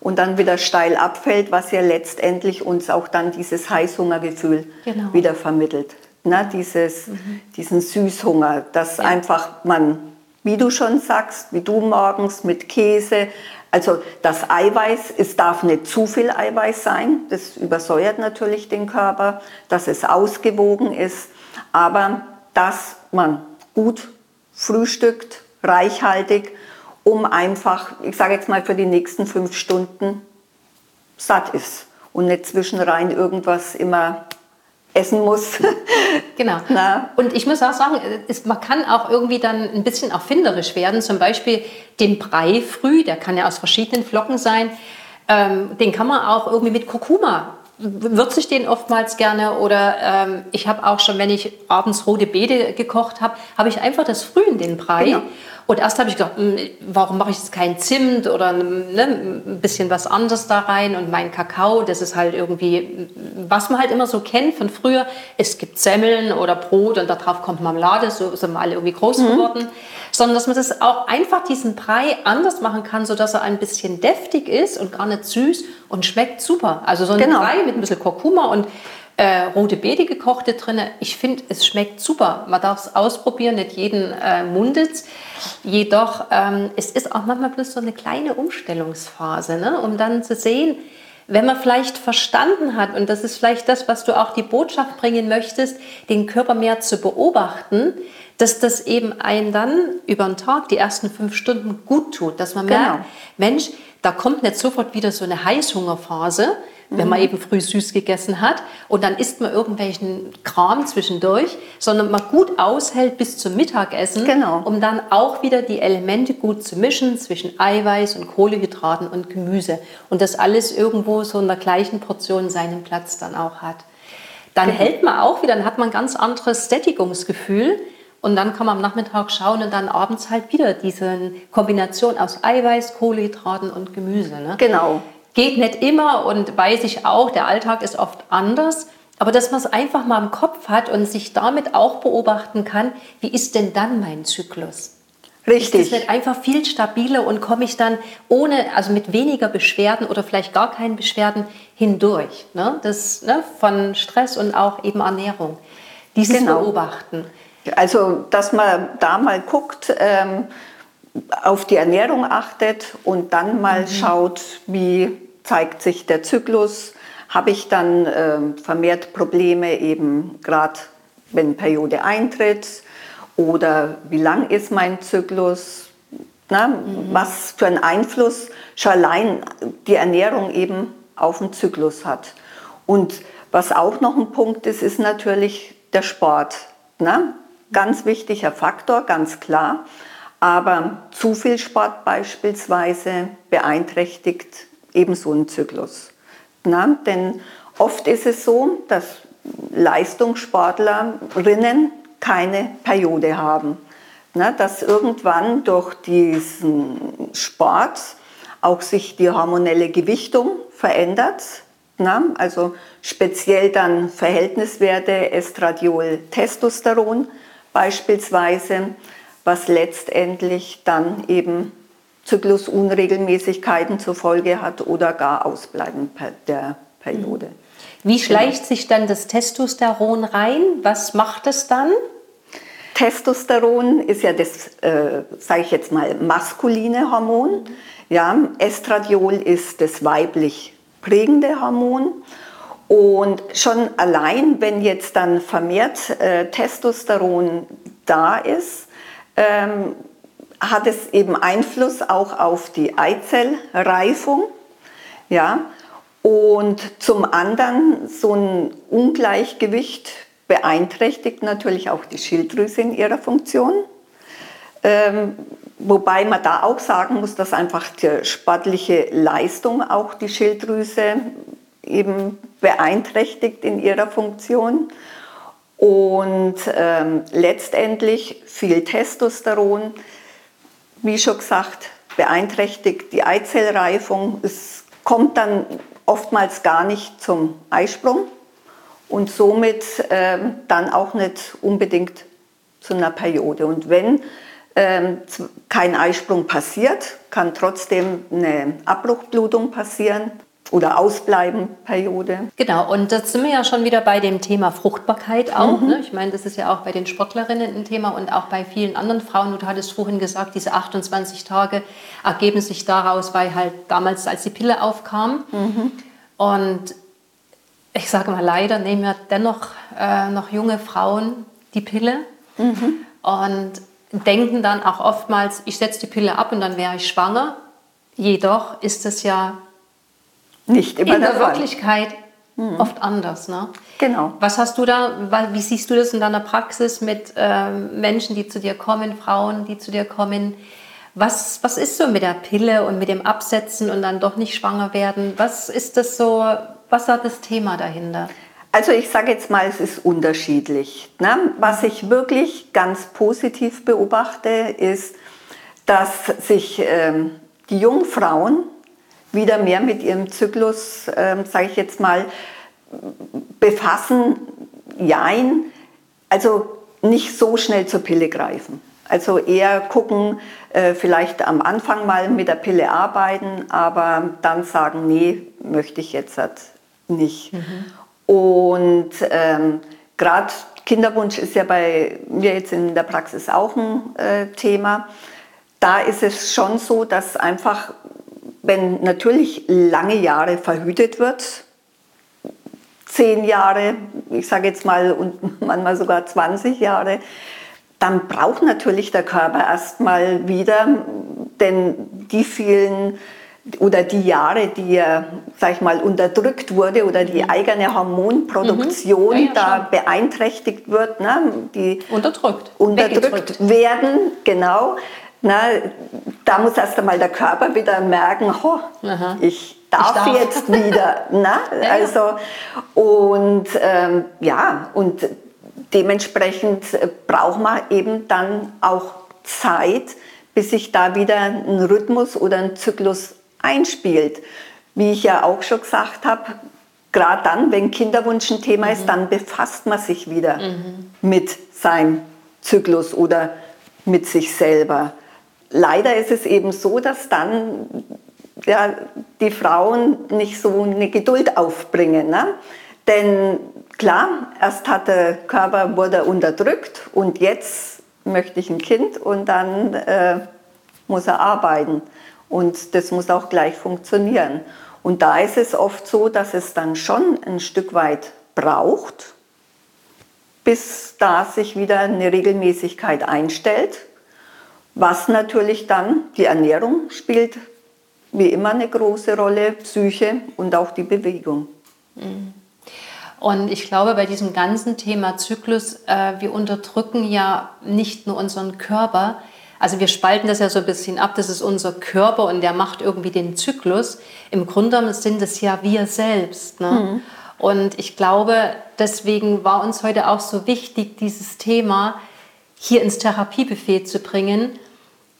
und dann wieder steil abfällt, was ja letztendlich uns auch dann dieses Heißhungergefühl genau. wieder vermittelt ne, dieses, mhm. diesen Süßhunger, dass ja. einfach man, wie du schon sagst, wie du morgens mit Käse, also das Eiweiß, es darf nicht zu viel Eiweiß sein, das übersäuert natürlich den Körper, dass es ausgewogen ist, aber dass man gut frühstückt, reichhaltig, um einfach, ich sage jetzt mal für die nächsten fünf Stunden satt ist und nicht zwischenrein irgendwas immer essen muss. genau. Na? Und ich muss auch sagen, es, man kann auch irgendwie dann ein bisschen erfinderisch werden. Zum Beispiel den Brei früh, der kann ja aus verschiedenen Flocken sein. Ähm, den kann man auch irgendwie mit Kurkuma würze ich den oftmals gerne oder ähm, ich habe auch schon, wenn ich abends rote Beete gekocht habe, habe ich einfach das früh in den Brei. Genau. Und erst habe ich gedacht, hm, warum mache ich jetzt kein Zimt oder ne, ein bisschen was anderes da rein und mein Kakao, das ist halt irgendwie, was man halt immer so kennt von früher. Es gibt Semmeln oder Brot und darauf kommt Marmelade, so sind wir alle irgendwie groß mhm. geworden. Sondern dass man das auch einfach diesen Brei anders machen kann, sodass er ein bisschen deftig ist und gar nicht süß und schmeckt super. Also so ein genau. Brei mit ein bisschen Kurkuma und äh, rote Beete gekochte drin. Ich finde, es schmeckt super. Man darf es ausprobieren, nicht jeden äh, mundet. Jedoch, ähm, es ist auch manchmal bloß so eine kleine Umstellungsphase, ne? um dann zu sehen, wenn man vielleicht verstanden hat, und das ist vielleicht das, was du auch die Botschaft bringen möchtest, den Körper mehr zu beobachten, dass das eben einen dann über den Tag, die ersten fünf Stunden gut tut, dass man genau. merkt, Mensch, da kommt nicht sofort wieder so eine Heißhungerphase, wenn man mhm. eben früh süß gegessen hat und dann isst man irgendwelchen Kram zwischendurch, sondern man gut aushält bis zum Mittagessen, genau. um dann auch wieder die Elemente gut zu mischen zwischen Eiweiß und Kohlehydraten und Gemüse und das alles irgendwo so in der gleichen Portion seinen Platz dann auch hat. Dann genau. hält man auch wieder, dann hat man ein ganz anderes Sättigungsgefühl. Und dann kann man am Nachmittag schauen und dann abends halt wieder diese Kombination aus Eiweiß, Kohlenhydraten und Gemüse. Ne? Genau. Geht nicht immer und weiß ich auch, der Alltag ist oft anders. Aber dass man es einfach mal im Kopf hat und sich damit auch beobachten kann, wie ist denn dann mein Zyklus? Richtig. Ist das nicht einfach viel stabiler und komme ich dann ohne, also mit weniger Beschwerden oder vielleicht gar keinen Beschwerden hindurch? Ne? Das ne, von Stress und auch eben Ernährung. Dieses genau. Beobachten. Also, dass man da mal guckt, ähm, auf die Ernährung achtet und dann mal mhm. schaut, wie zeigt sich der Zyklus, habe ich dann äh, vermehrt Probleme eben gerade, wenn Periode eintritt oder wie lang ist mein Zyklus, na, mhm. was für einen Einfluss schon allein die Ernährung eben auf den Zyklus hat. Und was auch noch ein Punkt ist, ist natürlich der Sport. Na? Ganz wichtiger Faktor, ganz klar. Aber zu viel Sport beispielsweise beeinträchtigt ebenso einen Zyklus. Na, denn oft ist es so, dass Leistungssportlerinnen keine Periode haben. Na, dass irgendwann durch diesen Sport auch sich die hormonelle Gewichtung verändert. Na, also speziell dann Verhältniswerte Estradiol, Testosteron beispielsweise, was letztendlich dann eben Zyklusunregelmäßigkeiten zur Folge hat oder gar Ausbleiben der Periode. Wie schleicht sich dann das Testosteron rein? Was macht es dann? Testosteron ist ja das, äh, sage ich jetzt mal, maskuline Hormon. Ja, Estradiol ist das weiblich prägende Hormon. Und schon allein, wenn jetzt dann vermehrt äh, Testosteron da ist, ähm, hat es eben Einfluss auch auf die Eizellreifung. Ja? Und zum anderen so ein Ungleichgewicht beeinträchtigt natürlich auch die Schilddrüse in ihrer Funktion. Ähm, wobei man da auch sagen muss, dass einfach die sportliche Leistung auch die Schilddrüse eben beeinträchtigt in ihrer Funktion. Und ähm, letztendlich viel Testosteron wie schon gesagt, beeinträchtigt die Eizellreifung. Es kommt dann oftmals gar nicht zum Eisprung und somit äh, dann auch nicht unbedingt zu einer Periode. Und wenn äh, kein Eisprung passiert, kann trotzdem eine Abbruchblutung passieren oder ausbleiben Periode. Genau, und da sind wir ja schon wieder bei dem Thema Fruchtbarkeit auch. Mhm. Ne? Ich meine, das ist ja auch bei den Sportlerinnen ein Thema und auch bei vielen anderen Frauen. Du hattest vorhin gesagt, diese 28 Tage ergeben sich daraus, weil halt damals, als die Pille aufkam. Mhm. Und ich sage mal, leider nehmen ja dennoch äh, noch junge Frauen die Pille mhm. und denken dann auch oftmals, ich setze die Pille ab und dann wäre ich schwanger. Jedoch ist es ja nicht immer in der, der Wirklichkeit mhm. oft anders. Ne? Genau. Was hast du da, wie siehst du das in deiner Praxis mit ähm, Menschen, die zu dir kommen, Frauen, die zu dir kommen? Was, was ist so mit der Pille und mit dem Absetzen und dann doch nicht schwanger werden? Was ist das so, was hat das Thema dahinter? Also ich sage jetzt mal, es ist unterschiedlich. Ne? Was ich wirklich ganz positiv beobachte, ist, dass sich ähm, die jungen Frauen wieder mehr mit ihrem Zyklus, ähm, sage ich jetzt mal, befassen, jein, also nicht so schnell zur Pille greifen. Also eher gucken, äh, vielleicht am Anfang mal mit der Pille arbeiten, aber dann sagen, nee, möchte ich jetzt halt nicht. Mhm. Und ähm, gerade Kinderwunsch ist ja bei mir jetzt in der Praxis auch ein äh, Thema. Da ist es schon so, dass einfach, wenn natürlich lange Jahre verhütet wird, zehn Jahre, ich sage jetzt mal, und manchmal sogar 20 Jahre, dann braucht natürlich der Körper erstmal wieder, denn die vielen oder die Jahre, die er, sag ich mal, unterdrückt wurde oder die mhm. eigene Hormonproduktion mhm. ja, ja, da beeinträchtigt wird, ne, die unterdrückt, unterdrückt werden, genau. Na, da muss erst einmal der Körper wieder merken, oh, ich darf, ich darf jetzt wieder. Na? Ja, also, und ähm, ja, und dementsprechend äh, braucht man eben dann auch Zeit, bis sich da wieder ein Rhythmus oder ein Zyklus einspielt. Wie ich ja auch schon gesagt habe, gerade dann, wenn Kinderwunsch ein Thema mhm. ist, dann befasst man sich wieder mhm. mit seinem Zyklus oder mit sich selber. Leider ist es eben so, dass dann ja, die Frauen nicht so eine Geduld aufbringen. Ne? Denn klar, erst hat der Körper wurde unterdrückt und jetzt möchte ich ein Kind und dann äh, muss er arbeiten. Und das muss auch gleich funktionieren. Und da ist es oft so, dass es dann schon ein Stück weit braucht, bis da sich wieder eine Regelmäßigkeit einstellt. Was natürlich dann die Ernährung spielt wie immer eine große Rolle, Psyche und auch die Bewegung. Mhm. Und ich glaube, bei diesem ganzen Thema Zyklus, äh, wir unterdrücken ja nicht nur unseren Körper, also wir spalten das ja so ein bisschen ab, das ist unser Körper und der macht irgendwie den Zyklus. Im Grunde sind es ja wir selbst. Ne? Mhm. Und ich glaube, deswegen war uns heute auch so wichtig, dieses Thema hier ins Therapiebuffet zu bringen,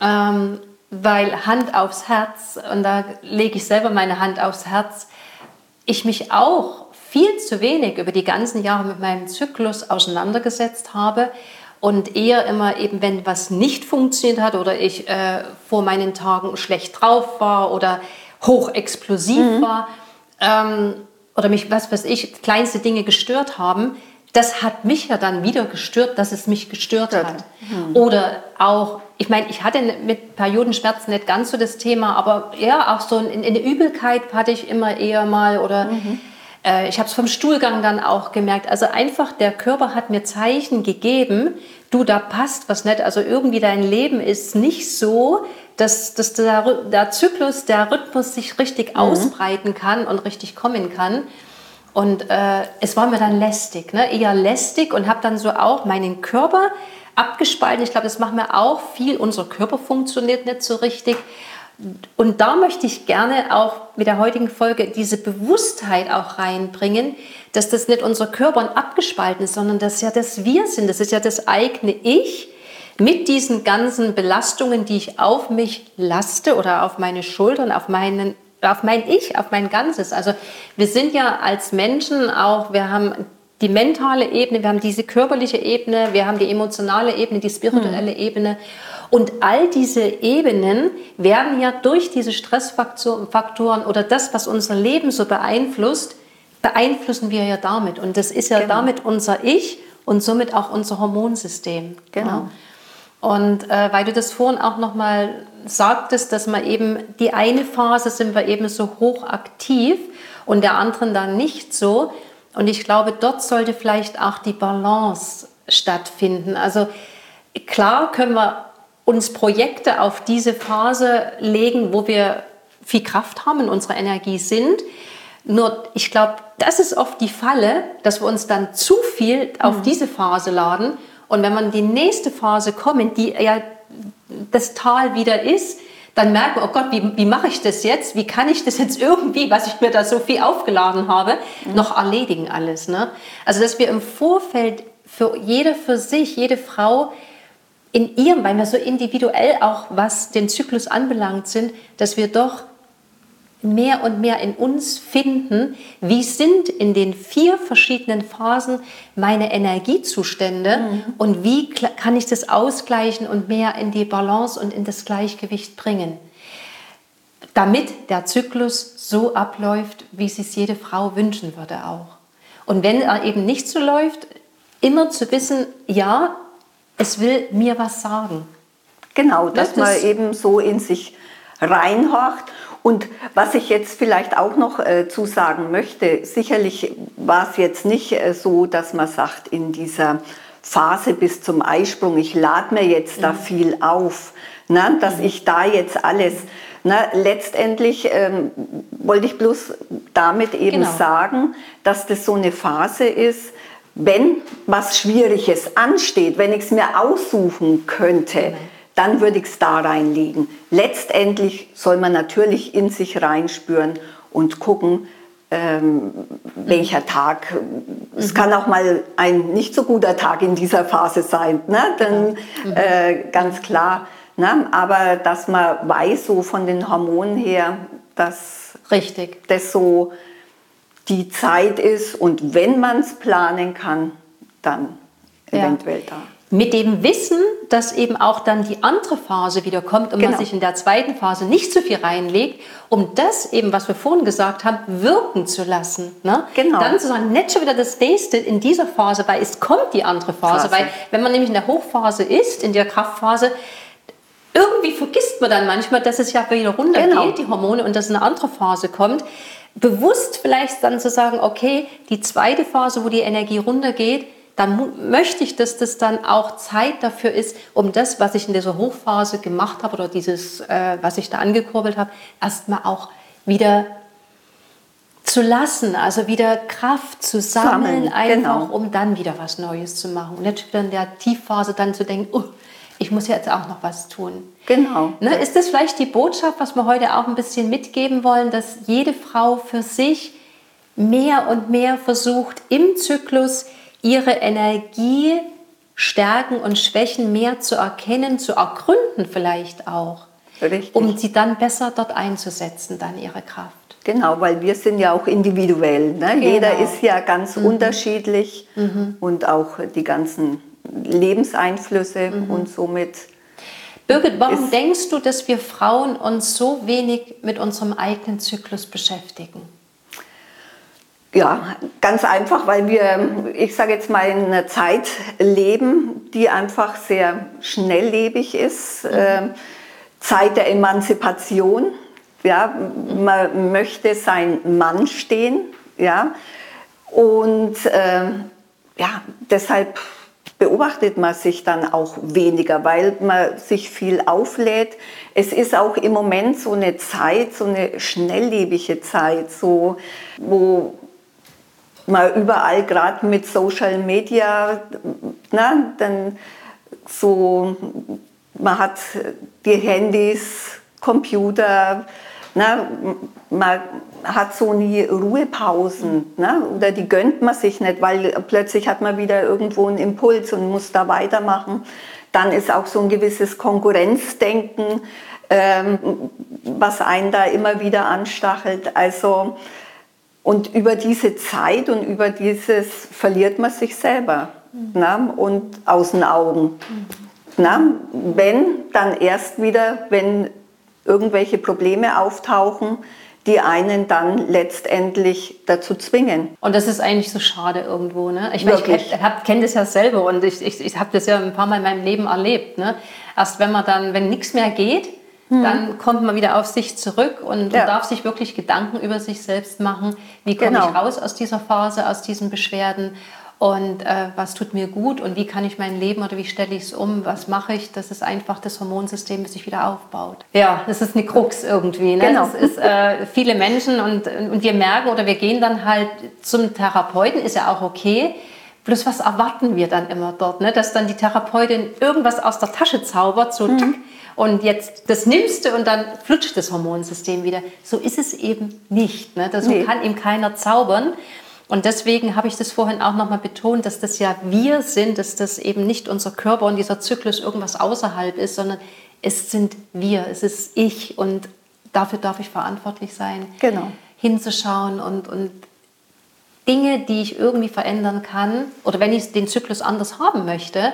ähm, weil Hand aufs Herz, und da lege ich selber meine Hand aufs Herz, ich mich auch viel zu wenig über die ganzen Jahre mit meinem Zyklus auseinandergesetzt habe und eher immer eben, wenn was nicht funktioniert hat oder ich äh, vor meinen Tagen schlecht drauf war oder hochexplosiv mhm. war ähm, oder mich, was weiß ich, kleinste Dinge gestört haben, das hat mich ja dann wieder gestört, dass es mich gestört hat. Mhm. Oder auch, ich meine, ich hatte mit Periodenschmerzen nicht ganz so das Thema, aber ja, auch so eine Übelkeit hatte ich immer eher mal oder mhm. äh, ich habe es vom Stuhlgang dann auch gemerkt. Also einfach der Körper hat mir Zeichen gegeben, du, da passt was nicht. Also irgendwie dein Leben ist nicht so, dass, dass der, der Zyklus, der Rhythmus sich richtig mhm. ausbreiten kann und richtig kommen kann. Und äh, es war mir dann lästig, ne? eher lästig und habe dann so auch meinen Körper abgespalten. Ich glaube, das macht mir auch viel. Unser Körper funktioniert nicht so richtig. Und da möchte ich gerne auch mit der heutigen Folge diese Bewusstheit auch reinbringen, dass das nicht unser Körper abgespalten ist, sondern dass ja das wir sind. Das ist ja das eigene Ich mit diesen ganzen Belastungen, die ich auf mich laste oder auf meine Schultern, auf meinen auf mein Ich, auf mein Ganzes. Also wir sind ja als Menschen auch, wir haben die mentale Ebene, wir haben diese körperliche Ebene, wir haben die emotionale Ebene, die spirituelle hm. Ebene. Und all diese Ebenen werden ja durch diese Stressfaktoren oder das, was unser Leben so beeinflusst, beeinflussen wir ja damit. Und das ist ja genau. damit unser Ich und somit auch unser Hormonsystem. Genau. Ja. Und äh, weil du das vorhin auch nochmal sagtest, dass man eben die eine Phase sind wir eben so hoch aktiv und der anderen dann nicht so. Und ich glaube, dort sollte vielleicht auch die Balance stattfinden. Also klar können wir uns Projekte auf diese Phase legen, wo wir viel Kraft haben und unsere Energie sind. Nur ich glaube, das ist oft die Falle, dass wir uns dann zu viel auf mhm. diese Phase laden. Und wenn man die nächste Phase kommt, die ja das Tal wieder ist, dann merkt man, oh Gott, wie, wie mache ich das jetzt? Wie kann ich das jetzt irgendwie, was ich mir da so viel aufgeladen habe, mhm. noch erledigen alles? Ne? Also, dass wir im Vorfeld für jede für sich, jede Frau in ihrem, weil wir so individuell auch, was den Zyklus anbelangt sind, dass wir doch mehr und mehr in uns finden, wie sind in den vier verschiedenen Phasen meine Energiezustände mhm. und wie kann ich das ausgleichen und mehr in die Balance und in das Gleichgewicht bringen, damit der Zyklus so abläuft, wie sich jede Frau wünschen würde auch. Und wenn er eben nicht so läuft, immer zu wissen, ja, es will mir was sagen. Genau, dass das man eben so in sich reinhorcht und was ich jetzt vielleicht auch noch äh, zu sagen möchte, sicherlich war es jetzt nicht äh, so, dass man sagt, in dieser Phase bis zum Eisprung, ich lade mir jetzt mhm. da viel auf, ne, dass mhm. ich da jetzt alles, ne, letztendlich ähm, wollte ich bloß damit eben genau. sagen, dass das so eine Phase ist, wenn was Schwieriges ansteht, wenn ich es mir aussuchen könnte. Genau dann würde ich es da reinlegen. Letztendlich soll man natürlich in sich reinspüren und gucken, ähm, welcher Tag. Es mhm. kann auch mal ein nicht so guter Tag in dieser Phase sein, ne? Dann, mhm. äh, ganz klar. Ne? Aber dass man weiß, so von den Hormonen her, dass Richtig. das so die Zeit ist und wenn man es planen kann, dann ja. eventuell da. Mit dem Wissen, dass eben auch dann die andere Phase wieder kommt und genau. man sich in der zweiten Phase nicht so viel reinlegt, um das eben, was wir vorhin gesagt haben, wirken zu lassen. Ne? Genau. Dann zu sagen, nicht schon wieder das nächste in dieser Phase, weil es kommt die andere Phase. Phase. Weil wenn man nämlich in der Hochphase ist, in der Kraftphase, irgendwie vergisst man dann manchmal, dass es ja wieder runtergeht, genau. die Hormone, und dass eine andere Phase kommt. Bewusst vielleicht dann zu sagen, okay, die zweite Phase, wo die Energie runtergeht, dann möchte ich, dass das dann auch Zeit dafür ist, um das, was ich in dieser Hochphase gemacht habe oder dieses, äh, was ich da angekurbelt habe, erstmal auch wieder zu lassen, also wieder Kraft zu sammeln, sammeln einfach, genau. um dann wieder was Neues zu machen. Und nicht wieder in der Tiefphase dann zu denken, oh, ich muss jetzt auch noch was tun. Genau. Ne, ist das vielleicht die Botschaft, was wir heute auch ein bisschen mitgeben wollen, dass jede Frau für sich mehr und mehr versucht, im Zyklus ihre Energie, Stärken und Schwächen mehr zu erkennen, zu ergründen vielleicht auch, Richtig. um sie dann besser dort einzusetzen, dann ihre Kraft. Genau, weil wir sind ja auch individuell. Ne? Genau. Jeder ist ja ganz mhm. unterschiedlich mhm. und auch die ganzen Lebenseinflüsse mhm. und somit. Birgit, warum denkst du, dass wir Frauen uns so wenig mit unserem eigenen Zyklus beschäftigen? Ja, ganz einfach, weil wir, ich sage jetzt mal, in einer Zeit leben, die einfach sehr schnelllebig ist. Mhm. Zeit der Emanzipation. Ja, man möchte sein Mann stehen. Ja, und äh, ja, deshalb beobachtet man sich dann auch weniger, weil man sich viel auflädt. Es ist auch im Moment so eine Zeit, so eine schnelllebige Zeit, so, wo man überall gerade mit Social Media, na, dann so, man hat die Handys, Computer, na, man hat so nie Ruhepausen na, oder die gönnt man sich nicht, weil plötzlich hat man wieder irgendwo einen Impuls und muss da weitermachen. Dann ist auch so ein gewisses Konkurrenzdenken, ähm, was einen da immer wieder anstachelt. Also und über diese Zeit und über dieses verliert man sich selber mhm. na, und aus den Augen. Mhm. Na, wenn, dann erst wieder, wenn irgendwelche Probleme auftauchen, die einen dann letztendlich dazu zwingen. Und das ist eigentlich so schade irgendwo. Ne? Ich, meine, ich kenne das ja selber und ich, ich, ich habe das ja ein paar Mal in meinem Leben erlebt. Ne? Erst wenn man dann, wenn nichts mehr geht, hm. dann kommt man wieder auf sich zurück und ja. darf sich wirklich Gedanken über sich selbst machen. Wie komme genau. ich raus aus dieser Phase, aus diesen Beschwerden? Und äh, was tut mir gut und wie kann ich mein Leben oder wie stelle ich es um? Was mache ich, dass es einfach das Hormonsystem sich wieder aufbaut? Ja, das ist eine Krux irgendwie. Ne? Genau. Das ist äh, viele Menschen und, und wir merken oder wir gehen dann halt zum Therapeuten, ist ja auch okay. Bloß was erwarten wir dann immer dort? Ne? Dass dann die Therapeutin irgendwas aus der Tasche zaubert, so mhm und jetzt das nimmst du und dann flutscht das Hormonsystem wieder. So ist es eben nicht. Ne? Das nee. kann ihm keiner zaubern. Und deswegen habe ich das vorhin auch nochmal betont, dass das ja wir sind, dass das eben nicht unser Körper und dieser Zyklus irgendwas außerhalb ist, sondern es sind wir, es ist ich und dafür darf ich verantwortlich sein, genau. hinzuschauen und, und Dinge, die ich irgendwie verändern kann oder wenn ich den Zyklus anders haben möchte,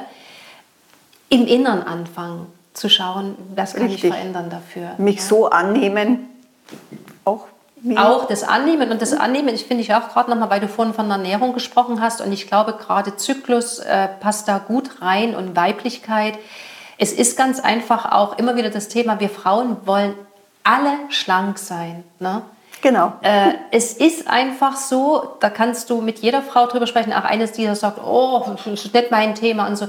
im Innern anfangen zu schauen, was kann Richtig. ich verändern dafür. Mich ja. so annehmen, auch auch das Annehmen und das Annehmen, ich finde ich auch gerade nochmal, weil du vorhin von Ernährung gesprochen hast und ich glaube gerade Zyklus äh, passt da gut rein und Weiblichkeit. Es ist ganz einfach auch immer wieder das Thema, wir Frauen wollen alle schlank sein. Ne? Genau. Äh, es ist einfach so, da kannst du mit jeder Frau drüber sprechen, auch eines, die sagt, oh, das ist nicht mein Thema und so.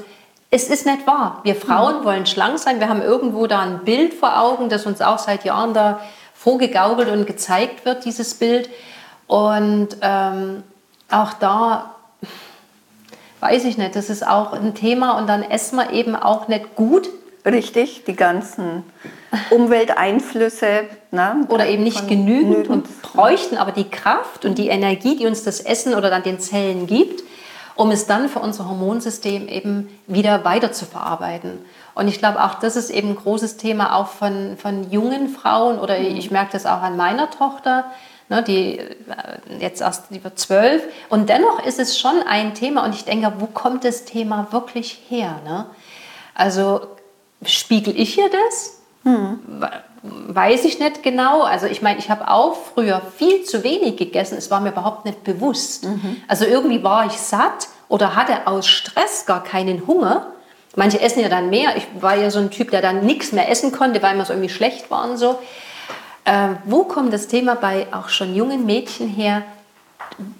Es ist nicht wahr. Wir Frauen mhm. wollen schlank sein. Wir haben irgendwo da ein Bild vor Augen, das uns auch seit Jahren da vorgegaukelt und gezeigt wird, dieses Bild. Und ähm, auch da weiß ich nicht, das ist auch ein Thema und dann essen wir eben auch nicht gut. Richtig, die ganzen Umwelteinflüsse. Ne, oder eben nicht genügend und bräuchten aber die Kraft und die Energie, die uns das Essen oder dann den Zellen gibt, um es dann für unser Hormonsystem eben wieder weiter zu verarbeiten. Und ich glaube, auch das ist eben ein großes Thema auch von, von jungen Frauen oder mhm. ich merke das auch an meiner Tochter, ne, die äh, jetzt erst, die wird zwölf. Und dennoch ist es schon ein Thema und ich denke, wo kommt das Thema wirklich her? Ne? Also spiegel ich hier das? Mhm. Weiß ich nicht genau. Also ich meine, ich habe auch früher viel zu wenig gegessen. Es war mir überhaupt nicht bewusst. Mhm. Also irgendwie war ich satt oder hatte aus Stress gar keinen Hunger. Manche essen ja dann mehr. Ich war ja so ein Typ, der dann nichts mehr essen konnte, weil mir so irgendwie schlecht war und so. Äh, wo kommt das Thema bei auch schon jungen Mädchen her,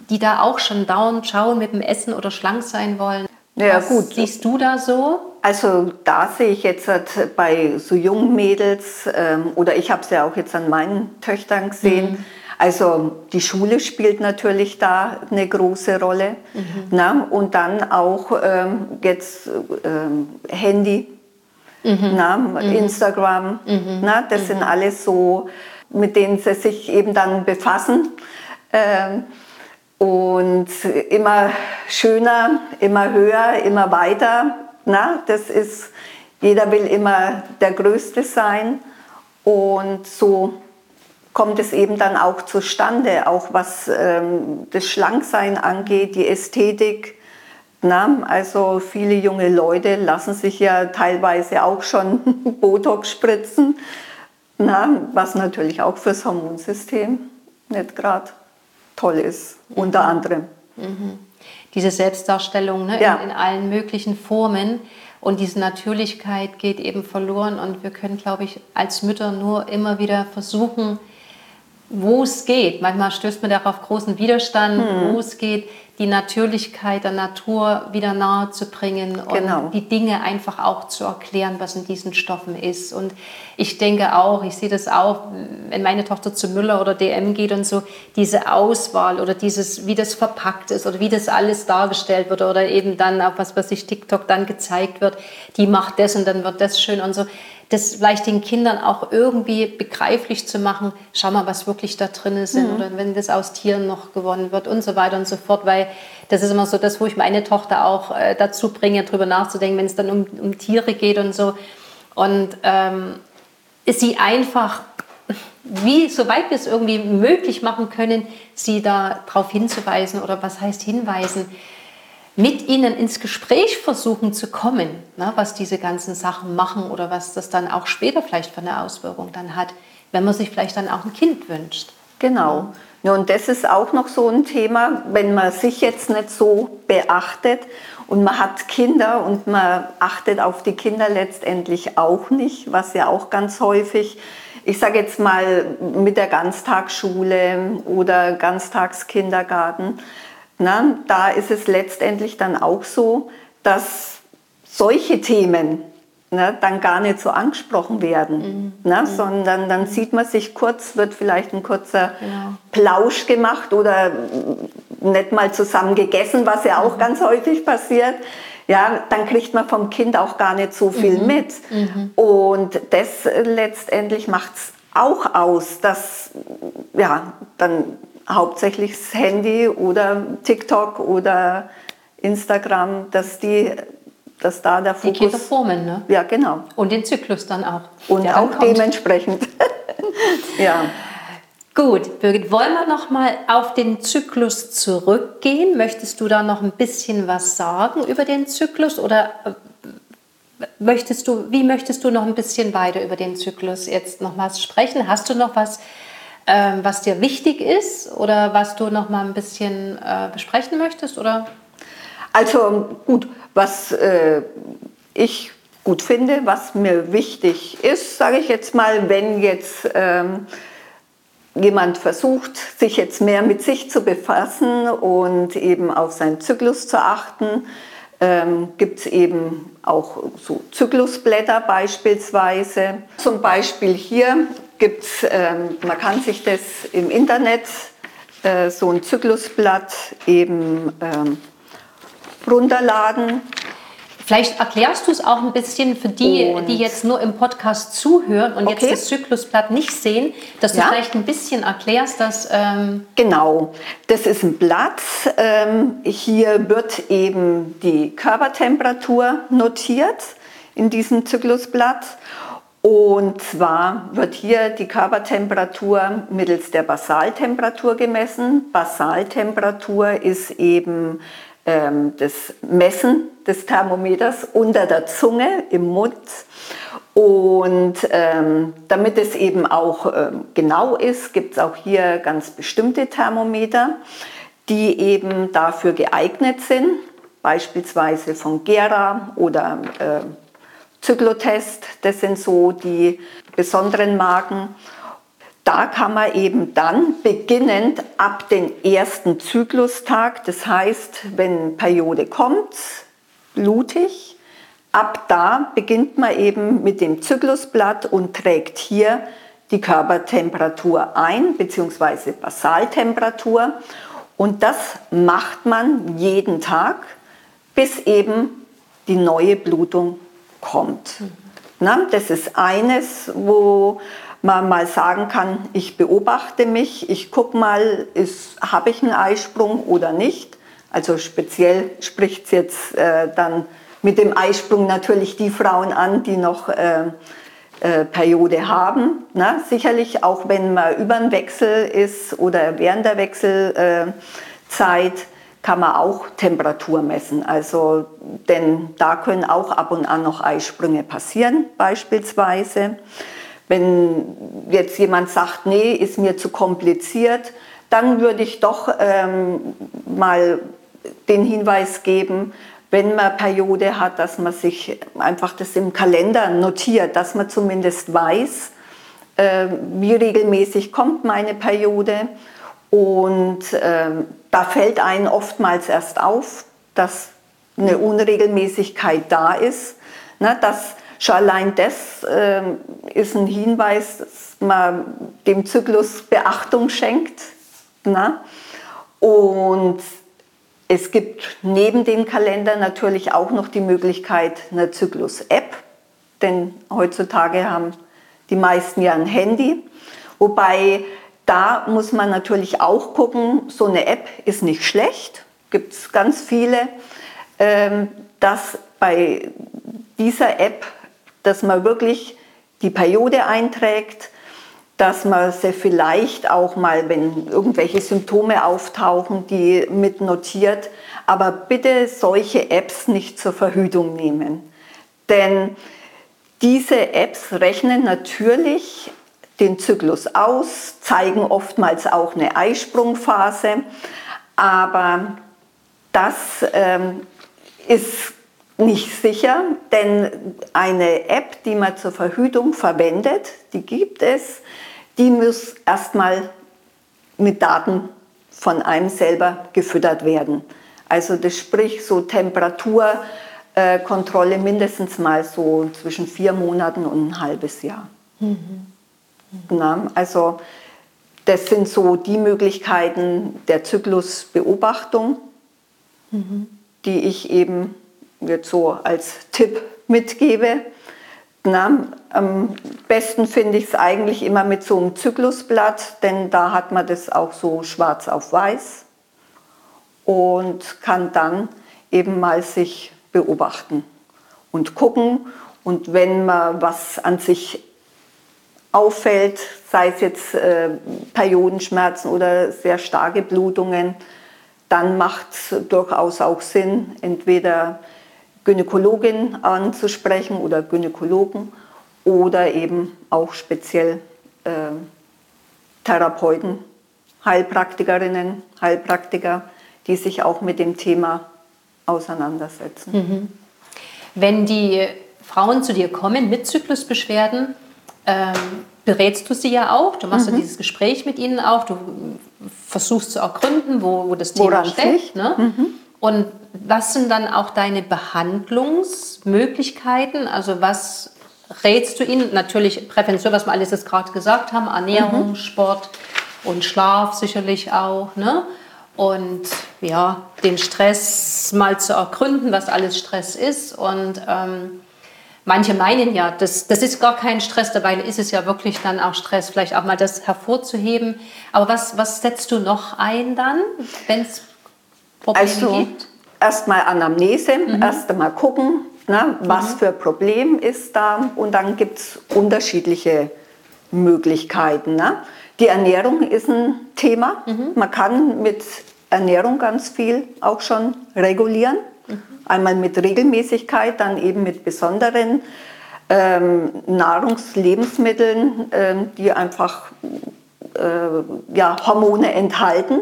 die da auch schon dauernd schauen mit dem Essen oder schlank sein wollen? Ja, Was gut. siehst du da so? Also da sehe ich jetzt halt bei so jungen Mädels, ähm, oder ich habe es ja auch jetzt an meinen Töchtern gesehen, mhm also die Schule spielt natürlich da eine große Rolle. Mhm. Na? Und dann auch ähm, jetzt ähm, Handy, mhm. na? Mhm. Instagram. Mhm. Na? Das sind mhm. alles so, mit denen sie sich eben dann befassen. Ähm, und immer schöner, immer höher, immer weiter. Na? Das ist, jeder will immer der Größte sein. Und so kommt es eben dann auch zustande, auch was ähm, das Schlanksein angeht, die Ästhetik. Na, also viele junge Leute lassen sich ja teilweise auch schon Botox spritzen, na, was natürlich auch fürs Hormonsystem nicht gerade toll ist, mhm. unter anderem. Mhm. Diese Selbstdarstellung ne, ja. in, in allen möglichen Formen. Und diese Natürlichkeit geht eben verloren. Und wir können, glaube ich, als Mütter nur immer wieder versuchen, wo es geht. Manchmal stößt man darauf großen Widerstand, hm. wo es geht, die Natürlichkeit der Natur wieder nahe zu bringen und genau. die Dinge einfach auch zu erklären, was in diesen Stoffen ist. Und ich denke auch, ich sehe das auch, wenn meine Tochter zu Müller oder DM geht und so, diese Auswahl oder dieses, wie das verpackt ist oder wie das alles dargestellt wird oder eben dann auf was, was sich TikTok dann gezeigt wird, die macht das und dann wird das schön und so das vielleicht den Kindern auch irgendwie begreiflich zu machen, schau mal, was wirklich da drin ist mhm. oder wenn das aus Tieren noch gewonnen wird und so weiter und so fort, weil das ist immer so das, wo ich meine Tochter auch äh, dazu bringe, darüber nachzudenken, wenn es dann um, um Tiere geht und so. Und ähm, sie einfach, wie, soweit wir es irgendwie möglich machen können, sie da darauf hinzuweisen oder was heißt hinweisen, mit ihnen ins Gespräch versuchen zu kommen, ne, was diese ganzen Sachen machen oder was das dann auch später vielleicht für eine Auswirkung dann hat, wenn man sich vielleicht dann auch ein Kind wünscht. Genau. Ja, und das ist auch noch so ein Thema, wenn man sich jetzt nicht so beachtet und man hat Kinder und man achtet auf die Kinder letztendlich auch nicht, was ja auch ganz häufig, ich sage jetzt mal mit der Ganztagsschule oder Ganztagskindergarten, na, da ist es letztendlich dann auch so, dass solche Themen na, dann gar nicht so angesprochen werden, mhm. na, mhm. sondern dann sieht man sich kurz, wird vielleicht ein kurzer genau. Plausch gemacht oder nicht mal zusammen gegessen, was ja auch mhm. ganz häufig passiert. Ja, dann kriegt man vom Kind auch gar nicht so viel mhm. mit. Mhm. Und das letztendlich macht es auch aus, dass ja, dann hauptsächlich das Handy oder TikTok oder Instagram, dass die dass da der Fokus... Die Kinder formen, ne? Ja, genau. Und den Zyklus dann auch. Und auch dementsprechend. ja. Gut, Birgit, wollen wir noch mal auf den Zyklus zurückgehen? Möchtest du da noch ein bisschen was sagen über den Zyklus oder äh, möchtest du, wie möchtest du noch ein bisschen weiter über den Zyklus jetzt nochmals sprechen? Hast du noch was, äh, was dir wichtig ist oder was du noch mal ein bisschen äh, besprechen möchtest? Oder? Also gut, was äh, ich gut finde, was mir wichtig ist, sage ich jetzt mal, wenn jetzt ähm, jemand versucht, sich jetzt mehr mit sich zu befassen und eben auf seinen Zyklus zu achten, ähm, gibt es eben auch so Zyklusblätter beispielsweise. Zum Beispiel hier gibt es, ähm, man kann sich das im Internet, äh, so ein Zyklusblatt eben ähm, runterladen. Vielleicht erklärst du es auch ein bisschen für die, und die jetzt nur im Podcast zuhören und okay. jetzt das Zyklusblatt nicht sehen, dass du ja. vielleicht ein bisschen erklärst, dass... Ähm genau, das ist ein Blatt. Ähm, hier wird eben die Körpertemperatur notiert in diesem Zyklusblatt. Und zwar wird hier die Körpertemperatur mittels der Basaltemperatur gemessen. Basaltemperatur ist eben ähm, das Messen des Thermometers unter der Zunge im Mund. Und ähm, damit es eben auch ähm, genau ist, gibt es auch hier ganz bestimmte Thermometer, die eben dafür geeignet sind, beispielsweise von Gera oder äh, Zyklotest, das sind so die besonderen Marken. Da kann man eben dann beginnend ab dem ersten Zyklustag, das heißt, wenn Periode kommt, blutig, ab da beginnt man eben mit dem Zyklusblatt und trägt hier die Körpertemperatur ein, beziehungsweise Basaltemperatur. Und das macht man jeden Tag, bis eben die neue Blutung kommt. Na, das ist eines, wo man mal sagen kann, ich beobachte mich, ich gucke mal, habe ich einen Eisprung oder nicht. Also speziell spricht es jetzt äh, dann mit dem Eisprung natürlich die Frauen an, die noch äh, äh, Periode haben. Na, sicherlich auch wenn man über den Wechsel ist oder während der Wechselzeit kann man auch Temperatur messen. Also, denn da können auch ab und an noch Eisprünge passieren beispielsweise. Wenn jetzt jemand sagt, nee, ist mir zu kompliziert, dann würde ich doch ähm, mal den Hinweis geben, wenn man Periode hat, dass man sich einfach das im Kalender notiert, dass man zumindest weiß, äh, wie regelmäßig kommt meine Periode. Und äh, da fällt einem oftmals erst auf, dass eine Unregelmäßigkeit da ist, ne, dass Schon allein das äh, ist ein Hinweis, dass man dem Zyklus Beachtung schenkt. Na? Und es gibt neben dem Kalender natürlich auch noch die Möglichkeit einer Zyklus-App, denn heutzutage haben die meisten ja ein Handy. Wobei da muss man natürlich auch gucken, so eine App ist nicht schlecht, gibt es ganz viele, ähm, dass bei dieser App dass man wirklich die Periode einträgt, dass man sie vielleicht auch mal, wenn irgendwelche Symptome auftauchen, die mit notiert. Aber bitte solche Apps nicht zur Verhütung nehmen. Denn diese Apps rechnen natürlich den Zyklus aus, zeigen oftmals auch eine Eisprungphase, aber das ähm, ist nicht sicher, denn eine App, die man zur Verhütung verwendet, die gibt es, die muss erstmal mit Daten von einem selber gefüttert werden. Also das sprich so Temperaturkontrolle mindestens mal so zwischen vier Monaten und ein halbes Jahr. Mhm. Na, also das sind so die Möglichkeiten der Zyklusbeobachtung, mhm. die ich eben jetzt so als Tipp mitgebe. Na, am besten finde ich es eigentlich immer mit so einem Zyklusblatt, denn da hat man das auch so schwarz auf weiß und kann dann eben mal sich beobachten und gucken. Und wenn man was an sich auffällt, sei es jetzt äh, Periodenschmerzen oder sehr starke Blutungen, dann macht es durchaus auch Sinn, entweder Gynäkologin anzusprechen oder Gynäkologen oder eben auch speziell äh, Therapeuten, Heilpraktikerinnen, Heilpraktiker, die sich auch mit dem Thema auseinandersetzen. Mhm. Wenn die Frauen zu dir kommen mit Zyklusbeschwerden, ähm, berätst du sie ja auch. Du machst mhm. ja dieses Gespräch mit ihnen auch. Du versuchst zu ergründen, wo, wo das Thema Woran steckt. Ne? Mhm. Und was sind dann auch deine Behandlungsmöglichkeiten? Also was rätst du ihnen? Natürlich Prävention, was wir alles jetzt gerade gesagt haben, Ernährung, mhm. Sport und Schlaf sicherlich auch. Ne? Und ja, den Stress mal zu ergründen, was alles Stress ist. Und ähm, manche meinen ja, das, das ist gar kein Stress, dabei ist es ja wirklich dann auch Stress, vielleicht auch mal das hervorzuheben. Aber was, was setzt du noch ein dann, wenn es Probleme also, gibt? Erstmal Anamnese, mhm. erst einmal gucken, ne, was mhm. für ein Problem ist da. Und dann gibt es unterschiedliche Möglichkeiten. Ne? Die Ernährung ist ein Thema. Mhm. Man kann mit Ernährung ganz viel auch schon regulieren. Einmal mit Regelmäßigkeit, dann eben mit besonderen ähm, Nahrungslebensmitteln, ähm, die einfach äh, ja, Hormone enthalten,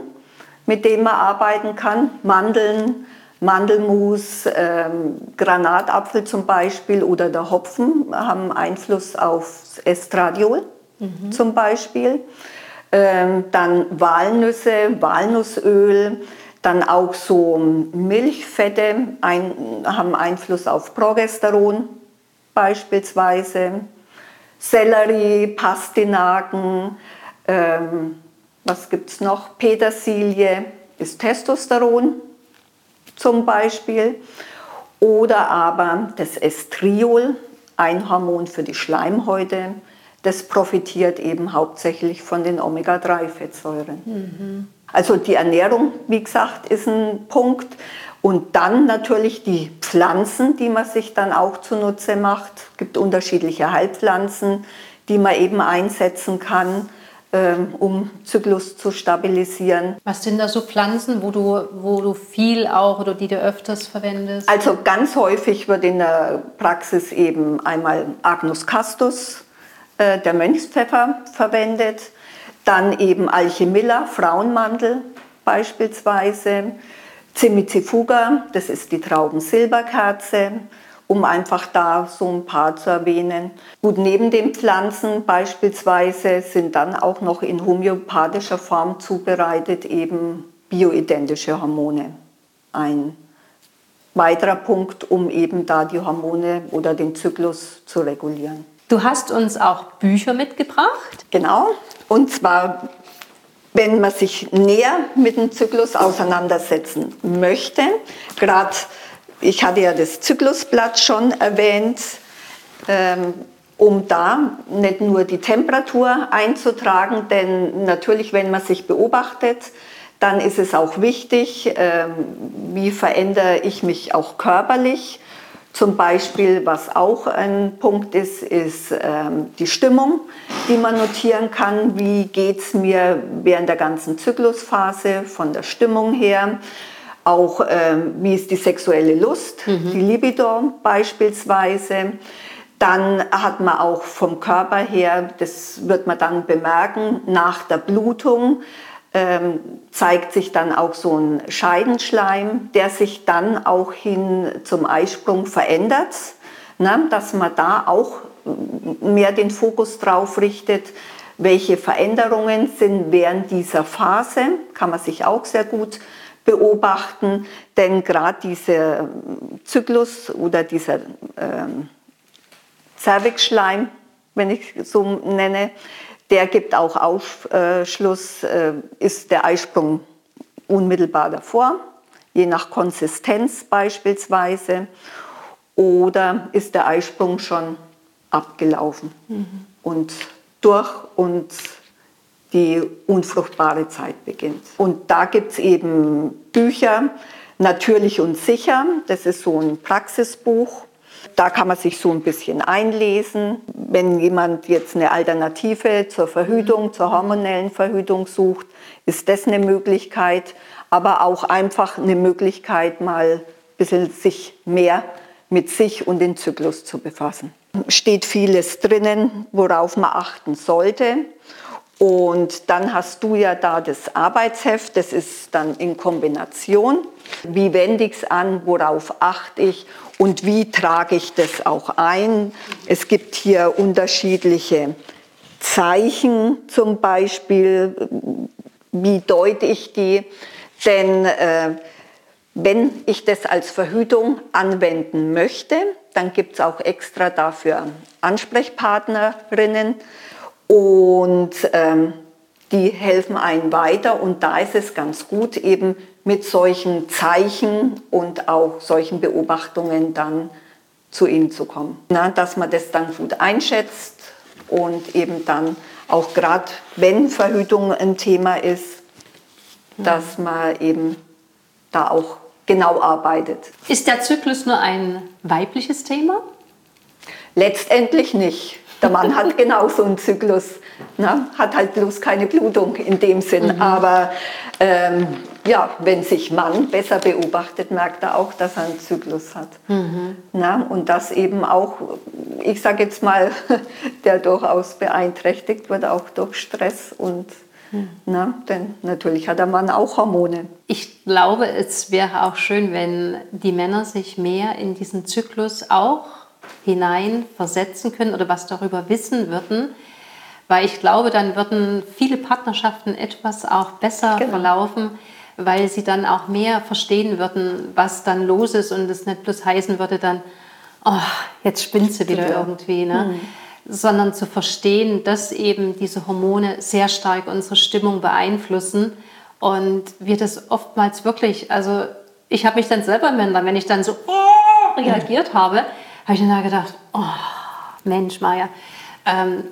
mit denen man arbeiten kann. Mandeln, Mandelmus, ähm, Granatapfel zum Beispiel oder der Hopfen haben Einfluss auf Estradiol mhm. zum Beispiel. Ähm, dann Walnüsse, Walnussöl, dann auch so Milchfette ein, haben Einfluss auf Progesteron beispielsweise. Sellerie, Pastinaken, ähm, was gibt es noch? Petersilie ist Testosteron zum Beispiel. Oder aber das Estriol, ein Hormon für die Schleimhäute, das profitiert eben hauptsächlich von den Omega-3-Fettsäuren. Mhm. Also die Ernährung, wie gesagt, ist ein Punkt. Und dann natürlich die Pflanzen, die man sich dann auch zunutze macht. Es gibt unterschiedliche Heilpflanzen, die man eben einsetzen kann. Ähm, um Zyklus zu stabilisieren. Was sind da so Pflanzen, wo du, wo du viel auch oder die du öfters verwendest? Also ganz häufig wird in der Praxis eben einmal Agnus castus, äh, der Mönchspfeffer, verwendet. Dann eben Alchemilla, Frauenmantel beispielsweise. Cimicifuga, das ist die Traubensilberkerze um einfach da so ein paar zu erwähnen. Gut, neben den Pflanzen beispielsweise sind dann auch noch in homöopathischer Form zubereitet eben bioidentische Hormone. Ein weiterer Punkt, um eben da die Hormone oder den Zyklus zu regulieren. Du hast uns auch Bücher mitgebracht. Genau, und zwar wenn man sich näher mit dem Zyklus auseinandersetzen möchte, gerade ich hatte ja das Zyklusblatt schon erwähnt, ähm, um da nicht nur die Temperatur einzutragen, denn natürlich, wenn man sich beobachtet, dann ist es auch wichtig, ähm, wie verändere ich mich auch körperlich. Zum Beispiel, was auch ein Punkt ist, ist ähm, die Stimmung, die man notieren kann. Wie geht es mir während der ganzen Zyklusphase von der Stimmung her? Auch ähm, wie ist die sexuelle Lust, mhm. die Libido beispielsweise. Dann hat man auch vom Körper her, das wird man dann bemerken, nach der Blutung ähm, zeigt sich dann auch so ein Scheidenschleim, der sich dann auch hin zum Eisprung verändert, ne, dass man da auch mehr den Fokus drauf richtet, welche Veränderungen sind während dieser Phase, kann man sich auch sehr gut beobachten, denn gerade dieser Zyklus oder dieser ähm, Cervixschleim, wenn ich so nenne, der gibt auch Aufschluss, äh, ist der Eisprung unmittelbar davor, je nach Konsistenz beispielsweise, oder ist der Eisprung schon abgelaufen mhm. und durch und die unfruchtbare Zeit beginnt. Und da gibt es eben Bücher, Natürlich und sicher, das ist so ein Praxisbuch. Da kann man sich so ein bisschen einlesen. Wenn jemand jetzt eine Alternative zur Verhütung, zur hormonellen Verhütung sucht, ist das eine Möglichkeit. Aber auch einfach eine Möglichkeit, mal ein bisschen sich mehr mit sich und dem Zyklus zu befassen. Steht vieles drinnen, worauf man achten sollte. Und dann hast du ja da das Arbeitsheft, das ist dann in Kombination. Wie wende ich es an, worauf achte ich und wie trage ich das auch ein? Es gibt hier unterschiedliche Zeichen zum Beispiel, wie deute ich die? Denn äh, wenn ich das als Verhütung anwenden möchte, dann gibt es auch extra dafür Ansprechpartnerinnen und ähm, die helfen einem weiter und da ist es ganz gut, eben mit solchen Zeichen und auch solchen Beobachtungen dann zu ihnen zu kommen. Na, dass man das dann gut einschätzt und eben dann auch gerade, wenn Verhütung ein Thema ist, dass man eben da auch genau arbeitet. Ist der Zyklus nur ein weibliches Thema? Letztendlich nicht. Der Mann hat genauso einen Zyklus, ne? hat halt bloß keine Blutung in dem Sinn. Mhm. Aber ähm, ja, wenn sich Mann besser beobachtet, merkt er auch, dass er einen Zyklus hat. Mhm. Na, und das eben auch, ich sage jetzt mal, der durchaus beeinträchtigt wird, auch durch Stress und mhm. na, denn natürlich hat der Mann auch Hormone. Ich glaube, es wäre auch schön, wenn die Männer sich mehr in diesen Zyklus auch hinein versetzen können oder was darüber wissen würden. Weil ich glaube, dann würden viele Partnerschaften etwas auch besser genau. verlaufen, weil sie dann auch mehr verstehen würden, was dann los ist und es nicht bloß heißen würde dann, oh, jetzt spinnt sie wieder ja. irgendwie. Ne? Mhm. Sondern zu verstehen, dass eben diese Hormone sehr stark unsere Stimmung beeinflussen und wir das oftmals wirklich, also ich habe mich dann selber, wenn ich dann so oh, reagiert habe, habe ich dann da gedacht, oh, Mensch, Maja, ähm,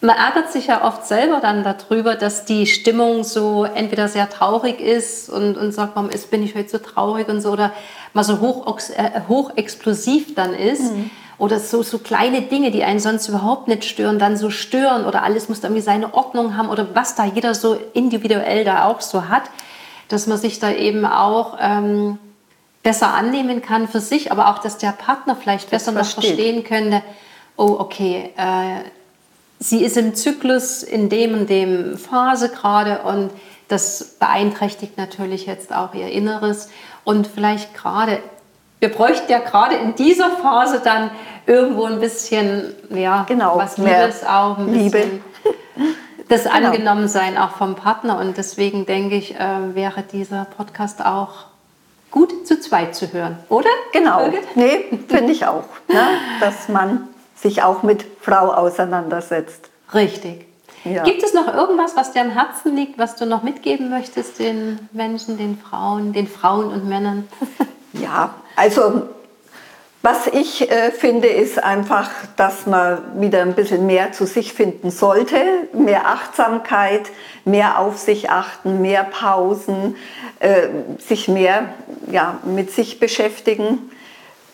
man ärgert sich ja oft selber dann darüber, dass die Stimmung so entweder sehr traurig ist und, und sagt, warum ist, bin ich heute so traurig und so, oder mal so hoch, äh, hochexplosiv dann ist. Mhm. Oder so, so kleine Dinge, die einen sonst überhaupt nicht stören, dann so stören oder alles muss irgendwie seine Ordnung haben oder was da jeder so individuell da auch so hat, dass man sich da eben auch ähm, besser annehmen kann für sich, aber auch, dass der Partner vielleicht das besser noch verstehen könnte, oh, okay, äh, sie ist im Zyklus in dem und dem Phase gerade und das beeinträchtigt natürlich jetzt auch ihr Inneres und vielleicht gerade, wir bräuchten ja gerade in dieser Phase dann irgendwo ein bisschen, ja, genau, was Liebes auch, ein Liebe. das genau. Angenommensein auch vom Partner und deswegen denke ich, äh, wäre dieser Podcast auch gut zu zweit zu hören, oder? Genau. Birgit? Nee, finde ich auch. Ne? Dass man sich auch mit Frau auseinandersetzt. Richtig. Ja. Gibt es noch irgendwas, was dir am Herzen liegt, was du noch mitgeben möchtest den Menschen, den Frauen, den Frauen und Männern? Ja, also was ich äh, finde, ist einfach, dass man wieder ein bisschen mehr zu sich finden sollte, mehr Achtsamkeit, mehr auf sich achten, mehr Pausen, äh, sich mehr ja, mit sich beschäftigen,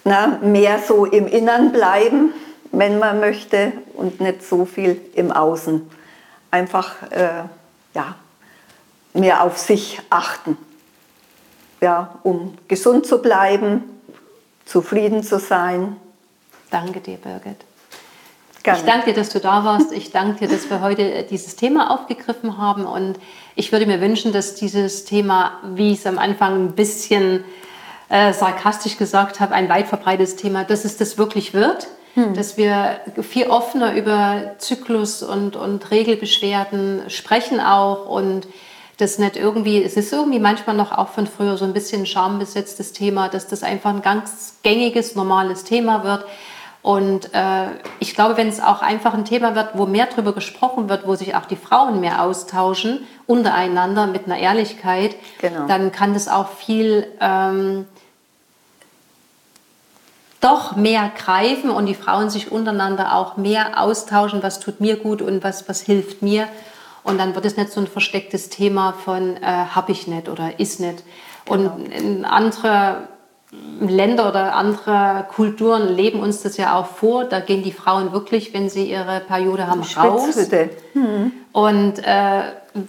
na, mehr so im Innern bleiben, wenn man möchte, und nicht so viel im Außen. Einfach äh, ja, mehr auf sich achten, ja, um gesund zu bleiben zufrieden zu sein. Danke dir, Birgit. Gerne. Ich danke dir, dass du da warst. Ich danke dir, dass wir heute dieses Thema aufgegriffen haben. Und ich würde mir wünschen, dass dieses Thema, wie ich es am Anfang ein bisschen äh, sarkastisch gesagt habe, ein weit verbreitetes Thema, dass es das wirklich wird. Hm. Dass wir viel offener über Zyklus und, und Regelbeschwerden sprechen auch und das nicht irgendwie, es ist irgendwie manchmal noch auch von früher so ein bisschen schambesetztes Thema, dass das einfach ein ganz gängiges, normales Thema wird. Und äh, ich glaube, wenn es auch einfach ein Thema wird, wo mehr darüber gesprochen wird, wo sich auch die Frauen mehr austauschen, untereinander mit einer Ehrlichkeit, genau. dann kann das auch viel ähm, doch mehr greifen und die Frauen sich untereinander auch mehr austauschen, was tut mir gut und was, was hilft mir. Und dann wird es nicht so ein verstecktes Thema von äh, hab ich nicht oder ist nicht. Genau. Und in andere Länder oder andere Kulturen leben uns das ja auch vor. Da gehen die Frauen wirklich, wenn sie ihre Periode haben, raus hm. und äh,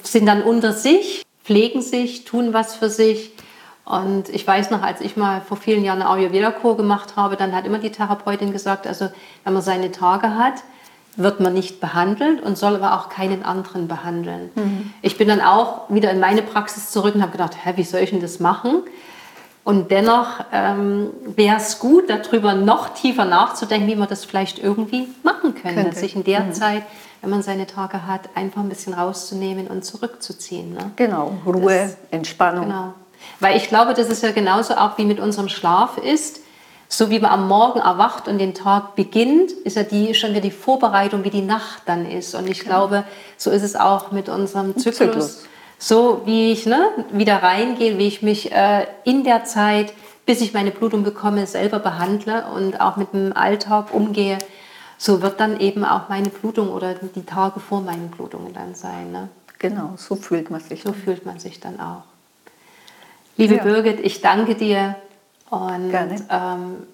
sind dann unter sich, pflegen sich, tun was für sich. Und ich weiß noch, als ich mal vor vielen Jahren eine Ayurveda-Kur gemacht habe, dann hat immer die Therapeutin gesagt, also wenn man seine Tage hat, wird man nicht behandelt und soll aber auch keinen anderen behandeln. Mhm. Ich bin dann auch wieder in meine Praxis zurück und habe gedacht, hä, wie soll ich denn das machen? Und dennoch ähm, wäre es gut, darüber noch tiefer nachzudenken, wie man das vielleicht irgendwie machen könnte. könnte. Sich in der mhm. Zeit, wenn man seine Tage hat, einfach ein bisschen rauszunehmen und zurückzuziehen. Ne? Genau, Ruhe, das, Entspannung. Genau. Weil ich glaube, dass es ja genauso auch wie mit unserem Schlaf ist. So wie man am Morgen erwacht und den Tag beginnt, ist ja die schon wieder die Vorbereitung, wie die Nacht dann ist. Und ich genau. glaube, so ist es auch mit unserem Zyklus. Zyklus. So wie ich ne, wieder reingehe, wie ich mich äh, in der Zeit, bis ich meine Blutung bekomme, selber behandle und auch mit dem Alltag umgehe, so wird dann eben auch meine Blutung oder die Tage vor meinen Blutungen dann sein. Ne? Genau, so fühlt man sich. So dann. fühlt man sich dann auch. Liebe ja. Birgit, ich danke dir und ähm,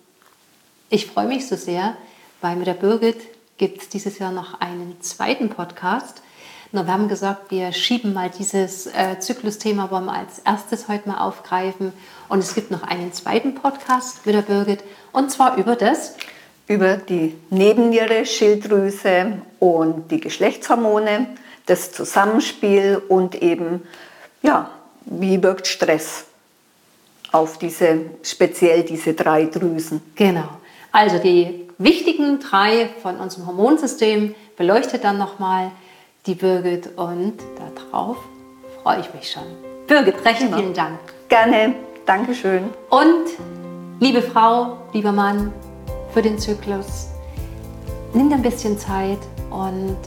ich freue mich so sehr, weil mit der Birgit gibt es dieses Jahr noch einen zweiten Podcast. Na, wir haben gesagt, wir schieben mal dieses äh, Zyklusthema, wollen wir als erstes heute mal aufgreifen. Und es gibt noch einen zweiten Podcast mit der Birgit und zwar über das über die Nebenniere, Schilddrüse und die Geschlechtshormone, das Zusammenspiel und eben, ja, wie wirkt Stress auf diese, speziell diese drei Drüsen. Genau. Also die wichtigen drei von unserem Hormonsystem beleuchtet dann nochmal die Birgit und darauf freue ich mich schon. Birgit, recht genau. vielen Dank. Gerne, Dankeschön. Und liebe Frau, lieber Mann, für den Zyklus, nimm dir ein bisschen Zeit und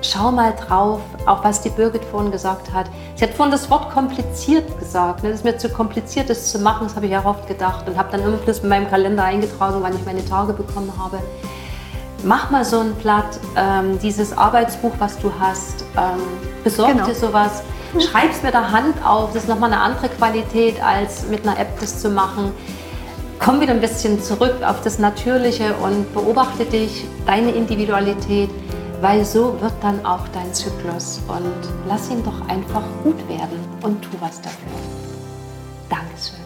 schau mal drauf, auch was die Birgit vorhin gesagt hat. Sie hat vorhin das Wort kompliziert gesagt. Ne? Das ist mir zu kompliziert, das zu machen, das habe ich ja oft gedacht und habe dann immer bloß in meinem Kalender eingetragen, wann ich meine Tage bekommen habe. Mach mal so ein Blatt, ähm, dieses Arbeitsbuch, was du hast, ähm, besorg genau. dir sowas, schreib es mit der Hand auf, das ist nochmal eine andere Qualität, als mit einer App das zu machen. Komm wieder ein bisschen zurück auf das Natürliche und beobachte dich, deine Individualität weil so wird dann auch dein Zyklus und lass ihn doch einfach gut werden und tu was dafür. Dankeschön.